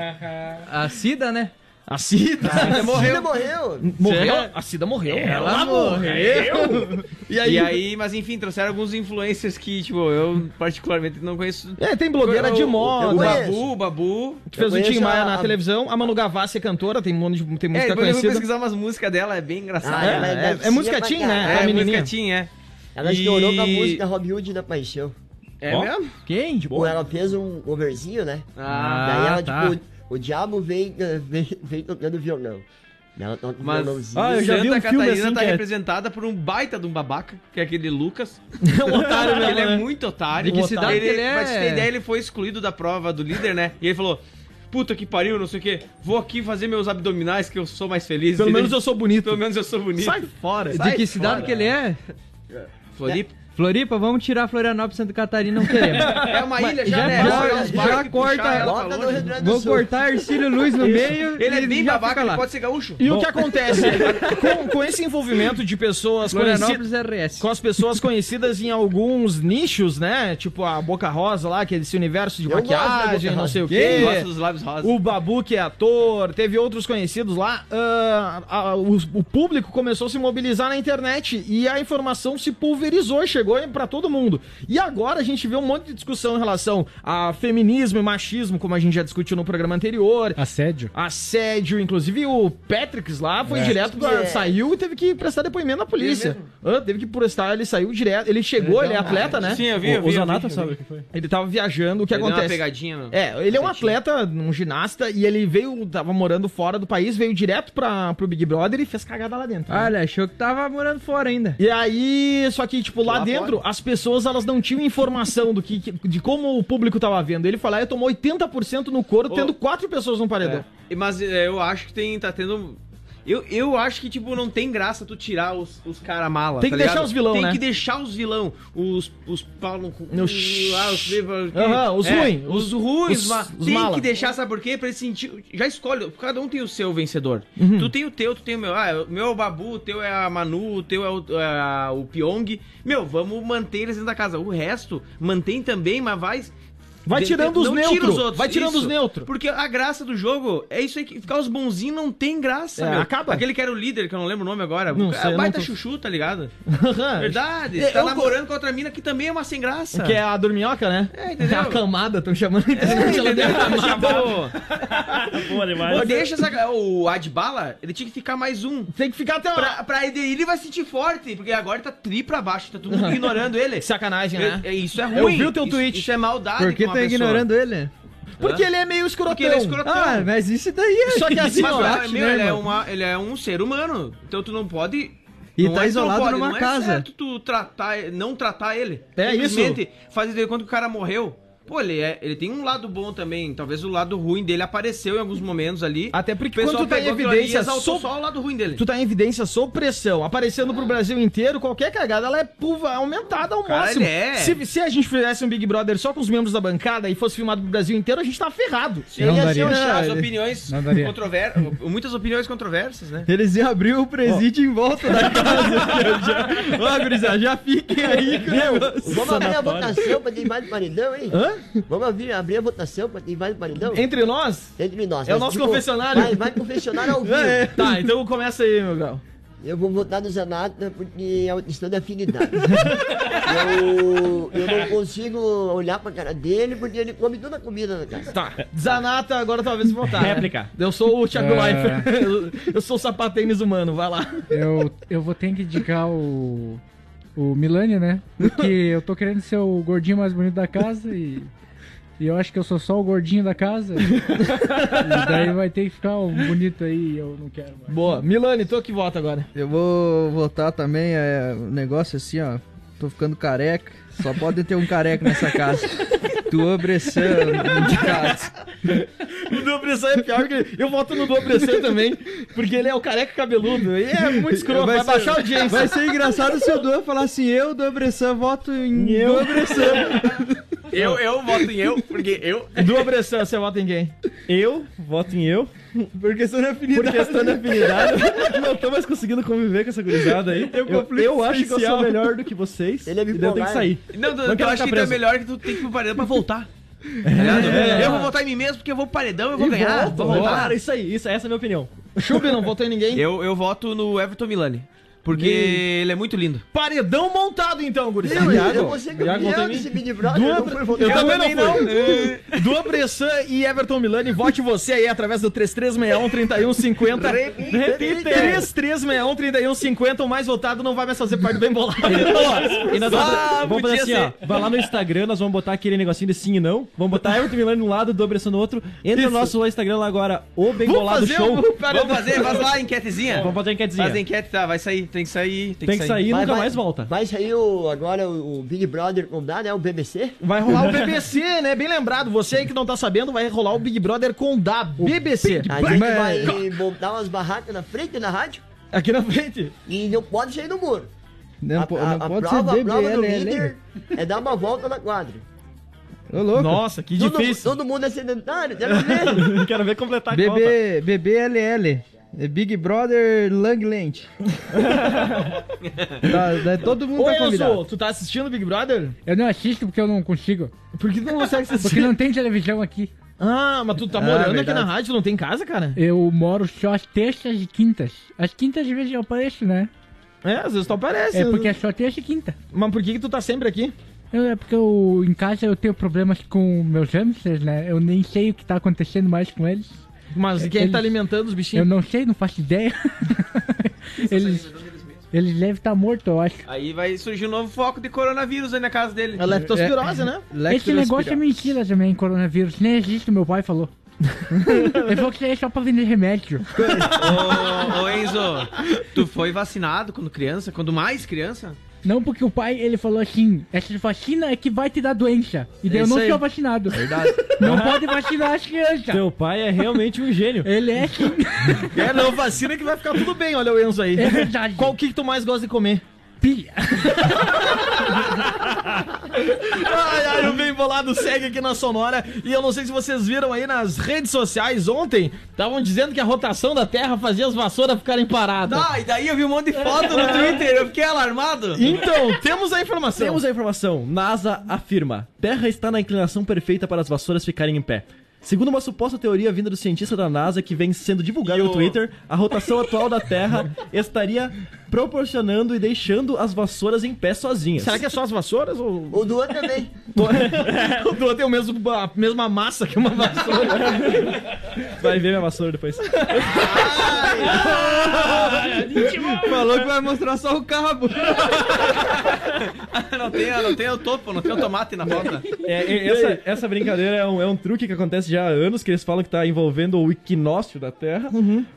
A Cida, né? A Cida. A Cida morreu. Cida morreu. Morreu? A Cida morreu. Ela morreu. E aí, E aí, mas enfim, trouxeram alguns influencers que, tipo, eu particularmente não conheço. É, tem blogueira de O- moda. O. Babu, o Babu. que fez Eu o Tim Maia a- na a- televisão. A Manu Gavassi é cantora, tem, um monte de, tem É, música depois eu vou conhecida. pesquisar umas músicas dela, é bem engraçado. Ah, ela é É, é, dancinha música Tim, né? É, música tinha, é. Ela E- estourou com a música Robin Hood na Paixão. É Ó. mesmo? Quem? Ou ela fez um overzinho, né? Ah, Daí ela, tá. tipo, o diabo vem, eh, vem, vem tocando violão. Ela toca Mas violãozinho. Ah, eu já vi Santa um filme Catarina assim tá é- representada por um baita de um babaca, que é aquele Lucas. É um otário mesmo, ele né? é muito otário. De que Um cidade que ele é? Pra te ter ideia, ele foi excluído da prova do líder, né? E ele falou... Puta que pariu, não sei o quê. Vou aqui fazer meus abdominais que eu sou mais feliz. Pelo E menos daí- eu sou bonito. Pelo menos eu sou bonito. Sai fora. De que cidade que ele é? Floripa. Floripa, vamos tirar Florianópolis e Santa Catarina, não queremos. É uma ilha já, já- né? já- já que corta- do Vou cortar Ercílio Luz no meio Ele é bem já babaca, ele lá. pode ser gaúcho. E o que acontece? com, com esse envolvimento de pessoas conhecidas. RS. Com as pessoas conhecidas em alguns nichos, né? Tipo a Boca Rosa lá, que é esse universo de Eu gosto maquiagem, não Rosa. sei o quê. gosta dos lábios rosas? O Babu, que é ator, teve outros conhecidos lá. ah, a- o, o público começou a se mobilizar na internet e a informação se pulverizou, chegou pra todo mundo. E agora a gente vê um monte de discussão em relação a feminismo e machismo, como a gente já discutiu no programa anterior. Assédio. Assédio, inclusive o Patricks lá foi É. direto, pra, É. saiu e teve que prestar depoimento na polícia. Ah, teve que prestar, ele saiu direto. Ele chegou, ele é atleta, né? Sim, eu vi, eu O, vi. o eu Zanata vi, eu sabe o que foi. Ele tava viajando, o que Ele deu uma acontece? pegadinha. É, ele é um atleta, um ginasta, e ele veio, tava morando fora do país, veio direto pra, pro Big Brother e fez cagada lá dentro. né? Olha, achou que tava morando fora ainda. E aí, só que, tipo, lá, lá dentro, as pessoas, elas não tinham informação do que, de como o público tava vendo. Ele falou, ah, ele tomou 80% no couro, tendo quatro pessoas no paredão. É. E- Mas é, eu acho que tem, tá tendo. Eu, eu acho que, tipo, não tem graça tu tirar os, os cara mala. Tem que tá deixar ligado? os vilão, Tem né? que deixar os vilão. Os, os pau no cu. No ah, os, Aham, os é, ruim, Os, os- ruins, os- os tem mala. que deixar, sabe por quê? Pra ele sentir. Já escolhe, cada um tem o seu vencedor. Uhum. Tu tem o teu, tu tem o meu. Ah, o meu é o Babu, o teu é a Manu, o teu é o, é o Pyong. Meu, vamos manter eles dentro da casa. O resto, mantém também, mas vai. Vai tirando os tira neutros, outros, vai tirando os isso. neutros. Porque a graça do jogo é isso aí, que ficar os bonzinhos não tem graça, É, meu. acaba. Aquele que era o líder, que eu não lembro o nome agora. Não é sei, eu baita não tô- chuchu, tá ligado? Verdade. É, tá eu- namorando com outra mina que também é uma sem graça. Que é a dorminhoca, né? É, entendeu? A camada, estão chamando a É, internet, ela entendeu? tem a camada. Boa demais. Deixa essa, o Adbala, ele tinha que ficar mais um. Tem que ficar até Pra, pra ele, ele vai se sentir forte, porque agora tá tri pra baixo, tá todo mundo ignorando ele. Sacanagem, né? É- é- isso é Eu ruim. vi o teu Isso- tweet. Isso, é maldade Por com tá pessoa. ignorando ele? Porque ele é meio escrotão. Porque ele é escrotão. Ah, mas isso daí é. Só que assim, Mas, ó, Arte, meu, né, ele, é uma, ele é um ser humano. Então tu não pode. E não tá é isolado pode, numa não casa. É certo tu tratar, não tratar ele. É Simplesmente fazer de conta que o cara morreu. Pô, ele, é, ele tem um lado bom também. Talvez o lado ruim dele apareceu em alguns momentos ali. Até porque quando tu tá em evidência, só o lado ruim dele. tu tá em evidência sob pressão, aparecendo pro Brasil inteiro, qualquer cagada, ela é pulva, aumentada ao Cara, máximo. é. Se, se a gente fizesse um Big Brother só com os membros da bancada e fosse filmado pro Brasil inteiro, a gente tá ferrado. Sim, Não e assim, daria. as Não, opiniões não daria. controversas. Muitas opiniões controversas, né? Eles iam abrir o presídio em volta da casa. já. Ó, gurizada, já fiquem aí com o negócio. Vamos abrir a votação pra vai no paredão, hein? Hã? Vamos abrir, abrir a votação pra quem vai no paredão? Entre nós? Entre nós. É o nosso tipo, confessionário. Vai, vai confessionário ao vivo. É. Tá, então começa aí, meu grau. Eu vou votar no Zanata porque é uma questão de afinidade. eu, eu não consigo olhar pra cara dele porque ele come toda a comida da casa. Tá. Zanata, agora talvez votar. né? Réplica. Eu sou o Thiago É. Leifert. Eu, eu sou o sapatênis humano, vai lá. Eu, eu vou ter que indicar o. O Milani, né? Porque eu tô querendo ser o gordinho mais bonito da casa e. E eu acho que eu sou só o gordinho da casa. e daí vai ter que ficar um bonito aí e eu não quero mais. Boa. Milani, tu que vota agora. Eu vou votar também, é um negócio assim, ó. Tô ficando careca. Só pode ter um careca nessa casa. Tua Bressan indicado. O do opressão é pior que eu voto no do opressão também, porque ele é o careca cabeludo. E é muito escroto, vai, ser- baixar a audiência. Vai ser engraçado se o Duan falar assim, eu, Duan Bressan, voto em eu. Eu, eu voto em eu, porque eu. Do opressão, você vota em quem? Eu voto em eu. Por questão de afinidade. Por questão de afinidade. não tô mais conseguindo conviver com essa gurizada aí. Eu, conflito eu acho que eu sou melhor do que vocês. Ele é e daí eu tenho que bipolar. sair. Não, não, Não eu acho que tu é melhor que tu tem que ir pro paredão pra voltar. Tá ligado? Eu vou votar em mim mesmo porque eu vou pro paredão, eu vou E ganhar. volto, vou voltar. Cara, isso aí, isso, essa é a minha opinião. Chubi não votou em ninguém? Eu, eu voto no Everton Milani. Porque ele é muito lindo. Paredão montado então, gurizada. Eu, eu vou ser Iago campeão votou em mim? desse Big Brother. Dua- eu não fui votar. eu também não fui. Dua Bressan e Everton Milani, vote você aí através do 3361-3150. Repita. Repita. 3361-3150. O mais votado não vai mais fazer parte do bem bolado. E nós vamos, Ah, vamos fazer assim, ó. Vai lá no Instagram, nós vamos botar aquele negocinho de sim e não. Vamos botar Everton Milani num lado, Dobressa no outro. Entra Isso. no nosso Instagram lá agora, o Bem Vamos Bolado fazer Show. paredão. Vamos fazer, faz lá a enquetezinha. Vamos fazer a enquetezinha. Faz a enquete, tá, vai sair, tem que sair, tem, Tem que sair e nunca vai- mais volta. Vai sair o, agora o, o Big Brother Condá, né? O BBC. Vai rolar o BBC, né? Bem lembrado. Você aí que não tá sabendo, vai rolar o Big Brother com da BBC. A gente vai montar umas barracas na frente da rádio Aqui na frente. e não pode sair do muro. Não, a, a- não a pode prova, ser a prova do BBLL. líder é dar uma volta na quadra. Ô, louco. Nossa, que Todo, difícil. todo mundo é sedentário, quero ver. Quero ver completar a conta. BB, BBLL. É Big Brother Langland. tá, tá- todo mundo Ô, tá convidado. tu tá assistindo Big Brother? Eu não assisto porque eu não consigo. Por que tu não consegue assistir? Porque não tem televisão aqui. Ah, mas tu tá Ah, morando aqui na rádio, não tem casa, cara? Eu moro só às terças e quintas. As quintas às vezes eu apareço, né? É, às vezes tu aparece. É porque é só terça e quinta. Mas por que que tu tá sempre aqui? Eu- é porque eu, em casa eu tenho problemas com meus hamsters, né? Eu nem sei o que tá acontecendo mais com eles. Mas quem Eles- tá alimentando os Eu bichinhos? não sei, não faço ideia. eles, eles devem estar mortos, eu acho. Aí vai surgir um novo foco de coronavírus aí na casa dele. É leptospirose, né? Esse negócio é mentira também, coronavírus. Nem existe, meu pai falou. Ele falou que isso aí é só pra vender remédio. Ô, ô, Enzo, tu foi vacinado quando criança? Quando mais criança? Não, porque o pai, ele falou assim, essa vacina é que vai te dar doença. E daí É eu não aí. sou vacinado. Verdade. Não pode vacinar as crianças. Teu pai é realmente um gênio. Ele é sim. É, não, vacina que vai ficar tudo bem, olha o Enzo aí. É verdade. Qual que, que tu mais gosta de comer? Pilha. Ai, ai, o Bem Bolado segue aqui na Sonora. E eu não sei se vocês viram aí nas redes sociais ontem, estavam dizendo que a rotação da Terra fazia as vassouras ficarem paradas. Tá, e daí eu vi um monte de foto no Twitter, eu fiquei alarmado. Então, temos a informação. Temos a informação. NASA afirma: Terra está na inclinação perfeita para as vassouras ficarem em pé. Segundo uma suposta teoria vinda do cientista da NASA que vem sendo divulgada no Twitter, a rotação atual da Terra estaria proporcionando e deixando as vassouras em pé sozinhas. Será que é só as vassouras ou... O Duan também. o Duan tem o mesmo, a mesma massa que uma vassoura? Vai ver minha vassoura depois. Falou que vai mostrar só o cabo. não, tem, não tem o topo, não tem o tomate na foto. É, é, essa, essa brincadeira é um, é um truque que acontece já há anos, que eles falam que tá envolvendo o equinócio da Terra.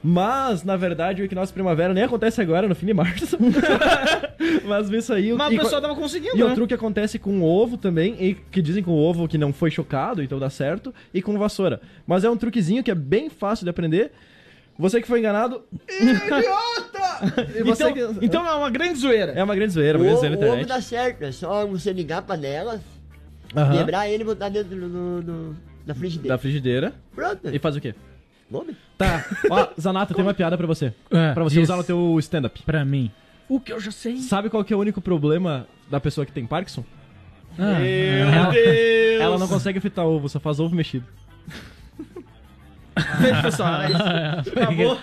Mas, na verdade, o equinócio primavera nem acontece agora, no fim de março. mas isso aí... Mas o pessoal tava conseguindo, E né? o truque acontece com o ovo também, e que dizem com o ovo que não foi chocado, então dá certo, e com vassoura. Mas é um truquezinho que é bem fácil de aprender. Você que foi enganado, idiota! Então, que- então é uma grande zoeira. É uma grande zoeira, O, uma grande zoeira na o ovo internet. dá certo, é só você ligar a panela, quebrar ele e botar dentro do, do- do- da frigideira. Da frigideira. Pronto. E faz o quê? Come. Tá. Ó, Zanata, tem uma piada pra você. Ah, Pra você diz. usar no teu stand-up. Pra mim. O que eu já sei. Sabe qual que é o único problema da pessoa que tem Parkinson? Ah, Meu Deus! Ela não consegue fritar ovo, só faz ovo mexido. Beijo, pessoal. Acabou.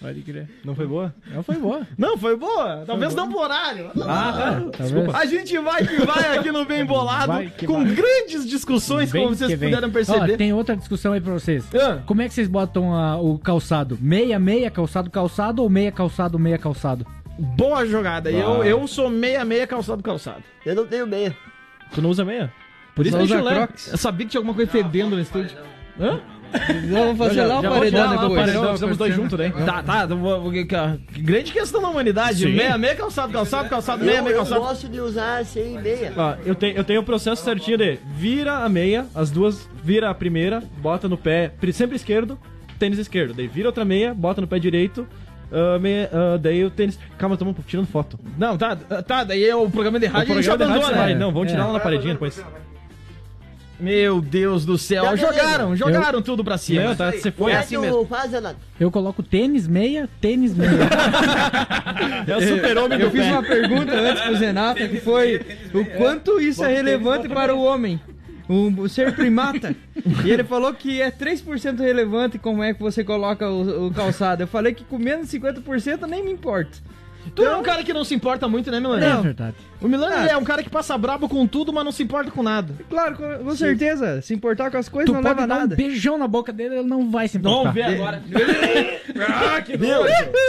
Pode crer. Não foi boa? Não foi boa. Não, foi boa. Talvez não por horário. Ah, tá. Desculpa. A gente vai que vai aqui no Bem Bolado, com vai. grandes discussões, Bem como vocês puderam perceber. Ó, tem outra discussão aí pra vocês. Ah. Como é que vocês botam a- o calçado? Meia, meia, calçado, calçado ou meia, calçado, meia, calçado? Boa jogada. Eu, eu sou meia-meia calçado calçado. Eu não tenho meia. Tu não usa meia? Por isso que eu. Eu sabia que tinha alguma coisa fedendo no estúdio. Hã? Vamos fazer lá o paredão o depois. paredão, fizemos dois juntos, né? Tá, tá. eu que- Grande questão da humanidade. Sim. Meia-meia calçado calçado, calçado, Eu, meia-meia eu calçado. gosto de usar sem meia. Ó, eu, tenho, eu tenho o processo certinho de vira a meia, as duas, vira a primeira, bota no pé, sempre esquerdo, tênis esquerdo. Daí vira outra meia, bota no pé direito, ah, meia, ah, daí o tênis. Calma, estamos tirando foto. Não, tá, tá. Daí é o programa de O rádio a gente programa de rádio né? Não, vamos É. tirar lá na paredinha depois. Meu Deus do céu. Tá jogaram, jogaram tudo pra cima. Não, tá, você foi é assim mesmo. Eu coloco tênis, meia, tênis, meia. É o super-homem Eu do fiz pé. uma pergunta antes pro Zenata que foi o quanto isso é relevante para o homem, o, ser primata. E ele falou que é 3% relevante como é que você coloca o, o calçado. Eu falei que com menos de 50% nem me importa. Tu é um cara que não se importa muito, né, Milani? É verdade. O Milani Ah. é um cara que passa brabo com tudo, mas não se importa com nada. Claro, com, com certeza. Se importar com as coisas Tu não pode leva dar um nada. beijão na boca dele, ele não vai se importar. Vamos ver agora. ah, que Meu,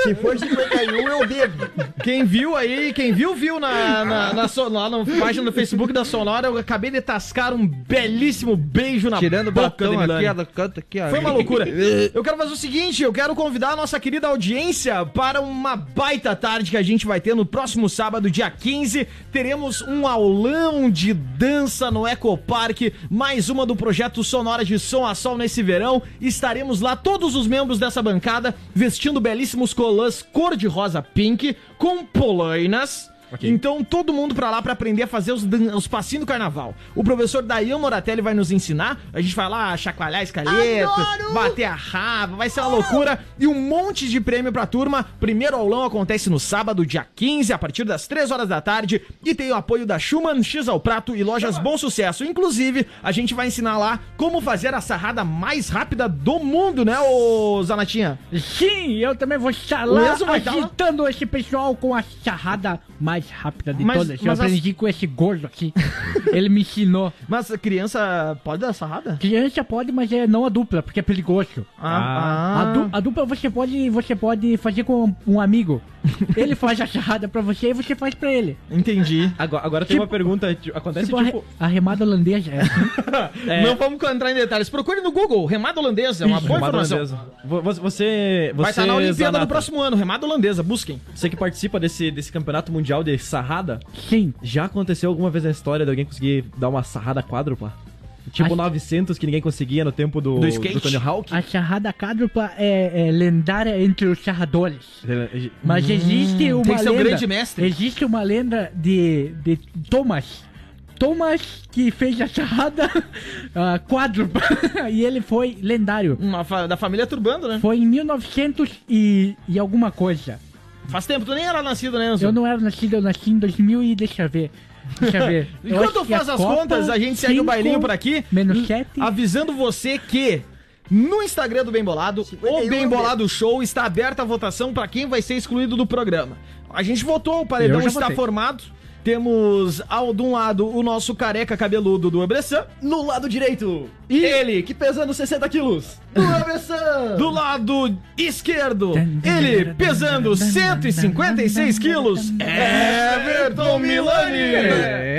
se for 51, eu bebo. Quem viu aí, quem viu, viu na, na, na so- lá na página do Facebook da Sonora, eu acabei de tascar um belíssimo beijo na Tirando o boca do Milani. aqui, ó, do canto aqui, ó. Foi uma loucura. Eu quero fazer o seguinte, eu quero convidar a nossa querida audiência para uma baita tarde que a gente vai ter no próximo sábado, dia 15. Teremos um aulão de dança no Ecopark, mais uma do projeto Sonora de Som a Sol nesse verão. Estaremos lá todos os membros dessa bancada vestindo belíssimos colãs cor-de-rosa pink com polainas. Então todo mundo pra lá pra aprender a fazer os, os passinhos do carnaval. O professor Dayan Moratelli vai nos ensinar. A gente vai lá chacoalhar a escaleta, bater a raba, vai ser uma loucura. E um monte de prêmio pra turma. Primeiro aulão acontece no sábado, dia 15, a partir das 3 horas da tarde. E tem o apoio da Schumann, X ao Prato e lojas Bom Sucesso. Inclusive, a gente vai ensinar lá como fazer a sarrada mais rápida do mundo, né, ô Zanatinha? Sim, eu também vou estar lá agitando esse pessoal com a charrada mais rápida de Mas- todas. Eu mas as- aprendi com esse gordo aqui. Ele me ensinou. Mas criança pode dar sarrada? Criança pode, mas é não a dupla, porque é perigoso. Ah, A, du- a dupla você pode, você pode fazer com um amigo. Ele faz a charrada pra você e você faz pra ele. Entendi. Agora, agora tem Tipo- uma pergunta. tipo, Acontece Tipo, a, tipo. re- a remada holandesa. É. É. Não vamos entrar em detalhes. Procure no Google, remada holandesa, é uma boa Remada informação. holandesa. Vo- Você, você, Vai estar na Olimpíada Zanata, do próximo ano, remada holandesa, busquem. Você que participa desse, desse campeonato mundial de sarrada, Sim. já aconteceu alguma vez na história de alguém conseguir dar uma sarrada quádrupla? Tipo Acho- 900 que ninguém conseguia no tempo do, Do skate? Tony Hawk? A charrada quádrupla é, é lendária entre os charradores. Mas existe uma tem que ser um lenda. grande mestre. Existe uma lenda de, de Thomas. Thomas que fez a charrada ah, quádrupla. e ele foi lendário. Uma fa- da família Turbando, né? Foi em 1900 e, e alguma coisa. Faz tempo, tu nem era nascido, né, Enzo? Eu não era nascido, eu nasci em 2000 e deixa eu ver. Deixa eu ver. Eu Enquanto eu faço as Copa, contas, a gente segue o bailinho por aqui. Menos 7. Avisando você que no Instagram do Bem Bolado, o 51, Bem Bolado Show está aberta a votação para quem vai ser excluído do programa. A gente votou, o paredão está votei. formado. Temos ao de um lado o nosso careca cabeludo do Ebressan. No lado direito, ele que pesando 60 quilos. Do Ebressan! Do lado esquerdo, ele pesando 156 quilos, Everton Milani! É.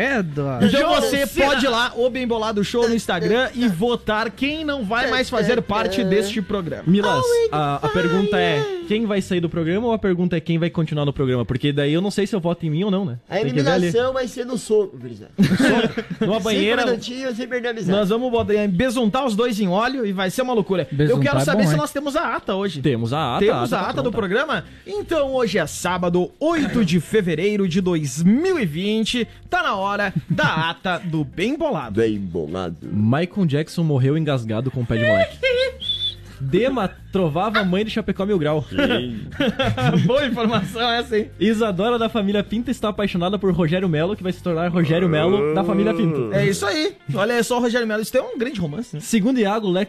Então você pode ir lá, o Bem Bolado Show no Instagram e votar quem não vai mais fazer parte deste programa. Milas, a, a pergunta é quem vai sair do programa ou a pergunta é quem vai continuar no programa? Porque daí eu não sei se eu voto em mim ou não, né? A eliminação vai ser no soco, gurizada. Numa Sem banheira. sem perder a amizade. Nós vamos botar- besuntar os dois em óleo e vai ser uma loucura. Eu Besuntar quero é saber bom, se hein? nós temos a ata hoje. Temos a ata. Temos a tá ata do programa? Então hoje é sábado, 8 de fevereiro de 2020. Tá na hora da ata do Bem Bolado. Bem bolado. Michael Jackson morreu engasgado com o pé de moleque. Dema trovava a mãe de Chapecó Mil Grau. Boa informação essa, hein? Isadora da família Pinto está apaixonada por Rogério Melo, que vai se tornar Rogério Melo da família Pinto. É isso aí. Olha só o Rogério Melo. Isso tem um grande romance, né? Segundo Iago, le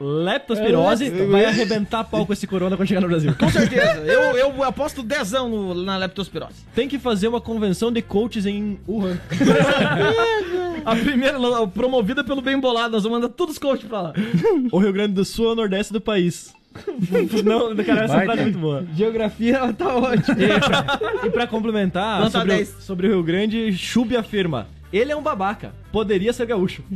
leptospirose vai arrebentar pau com esse corona quando chegar no Brasil. Com certeza. Eu, eu aposto dezão no, na leptospirose. Tem que fazer uma convenção de coaches em Wuhan. A primeira promovida pelo Bem Bolado. Nós vamos mandar todos os coaches pra lá. o Rio Grande do Sul é o nordeste do país. Não, cara, essa frase é muito boa. Geografia ela tá ótima. E pra, e pra complementar Nota sobre o, 10. sobre o Rio Grande, Chub afirma: ele é um babaca, poderia ser gaúcho.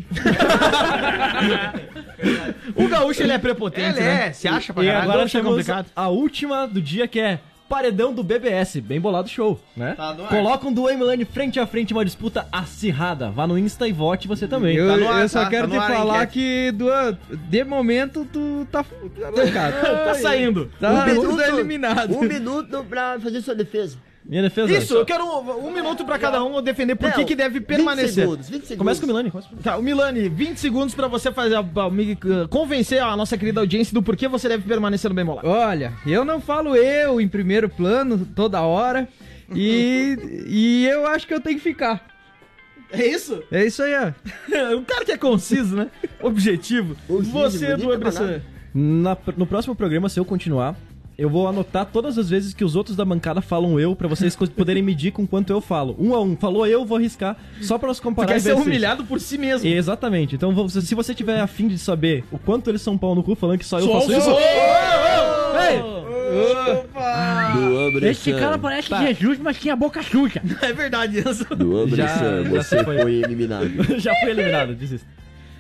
O gaúcho, ele é prepotente, Ele né? é. Se acha pra e caralho. agora Gaúcho é temos complicado. a última do dia que é paredão do BBS, bem bolado show, né? Tá no ar. Colocam um Duane Milani frente a frente, uma disputa acirrada. Vá no Insta e vote você também. Eu, Tá no ar, eu só tá? quero Tá no te ar falar enquete. que, Duan, de momento, tu tá, tá lascado. Tá saindo. Tá, um tudo minuto, eliminado. um minuto pra fazer sua defesa. Minha defesa. Isso, eu quero um, um minuto pra cada um defender por que deve 20 permanecer. segundos, 20 segundos. Começa com o Milani. começa. Tá, o Milani, 20 segundos pra você fazer, a- me uh, convencer a nossa querida audiência do porquê você deve permanecer no Bem Bolado. Olha, eu não falo eu em primeiro plano toda hora. E, e eu acho que eu tenho que ficar. É isso? É isso aí, ó. o cara que é conciso, né? Objetivo. Objetivo, você, bonito Ebressan. nada. Na- no próximo programa, se eu continuar, Eu vou anotar todas as vezes que os outros da bancada falam eu, pra vocês poderem medir com quanto eu falo. Um a um. Falou eu, vou arriscar, só pra nós Tu comparar quer e ser humilhado por si mesmo. Exatamente. Então, se você tiver afim de saber o quanto eles são pau no cu falando que só eu Só faço isso... Ô, Do Esse cara parece Jesus, mas tinha a boca suja. É verdade isso. Do Já- Ambressan, já você foi. foi eliminado. Já fui eliminado, desisto.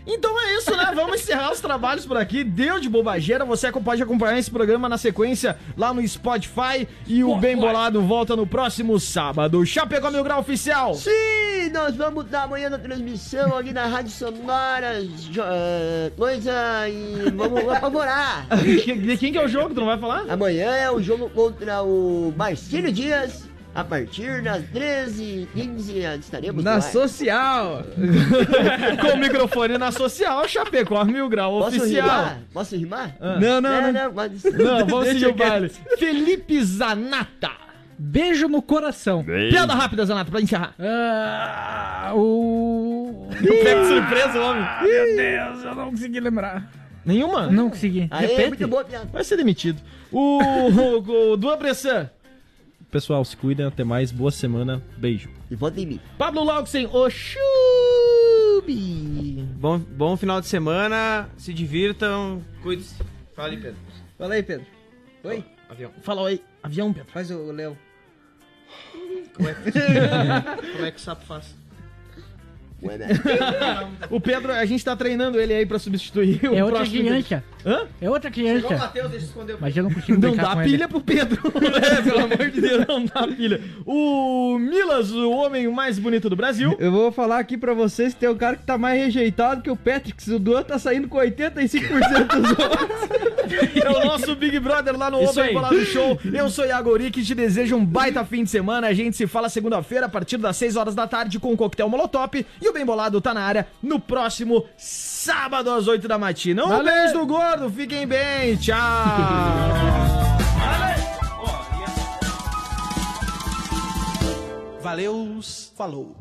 Então é isso, né? Vamos encerrar os trabalhos por aqui. Deu de bobageira. Você pode acompanhar esse programa na sequência lá no Spotify. E o Bem Bolado volta no próximo sábado. Chapecó Mil Grau Oficial. Sim, nós vamos dar amanhã na transmissão ali na Rádio Sonora, eh, coisa e vamos apavorar. De quem que é o jogo? Tu não vai falar? Amanhã é o jogo contra o Marcílio Dias, a partir das 13h15 estaremos Na social. Com o microfone na social, Chapecó Mil Grau Posso Oficial. rimar? Posso rimar? Ah. Não, não, não. não. mas- Não, vamos seguir o baile. Felipe Zanata. Beijo no coração. Piada rápida, Zanata, pra encerrar. Ah, o. Pega de surpresa, homem. Ah, meu Deus, eu não consegui lembrar. Nenhuma? Não consegui. Aê, Repete. muito boa piada. Vai ser demitido. O, o, o Duan Bressan. Pessoal, se cuidem. Até mais. Boa semana. Beijo. E em mim. Pablo Laugsen, o Chubi. Bom, bom final de semana, se divirtam, cuide-se. Fala aí, Pedro. Fala aí, Pedro. Oi? Avião. Fala aí, avião, Pedro. Faz o Léo. Como é que, como é que o sapo faz? Né? O Pedro, a gente tá treinando ele aí pra substituir o É outra próximo- criança. Hã? É outra Chegou o criança. Matheus, deixa eu esconder o Mas eu não consigo Não dá pilha ele. pro Pedro. é, pelo amor de Deus, não dá pilha. O Milas, o homem mais bonito do Brasil. Eu vou falar aqui pra vocês que tem um cara que tá mais rejeitado que o Patrick. O Duan tá saindo com 85% dos votos. É o nosso Big Brother lá no Open. Bolado Show. Eu sou Iagori, que te desejo um baita fim de semana. A gente se fala segunda-feira, a partir das 6 horas da tarde, com o Coquetel Molotov. E o Bem Bolado tá na área no próximo sábado, às 8 da matina. Um Valeu. beijo do gordo, fiquem bem, tchau. Valeus, falou.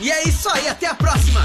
E é isso aí, até a próxima!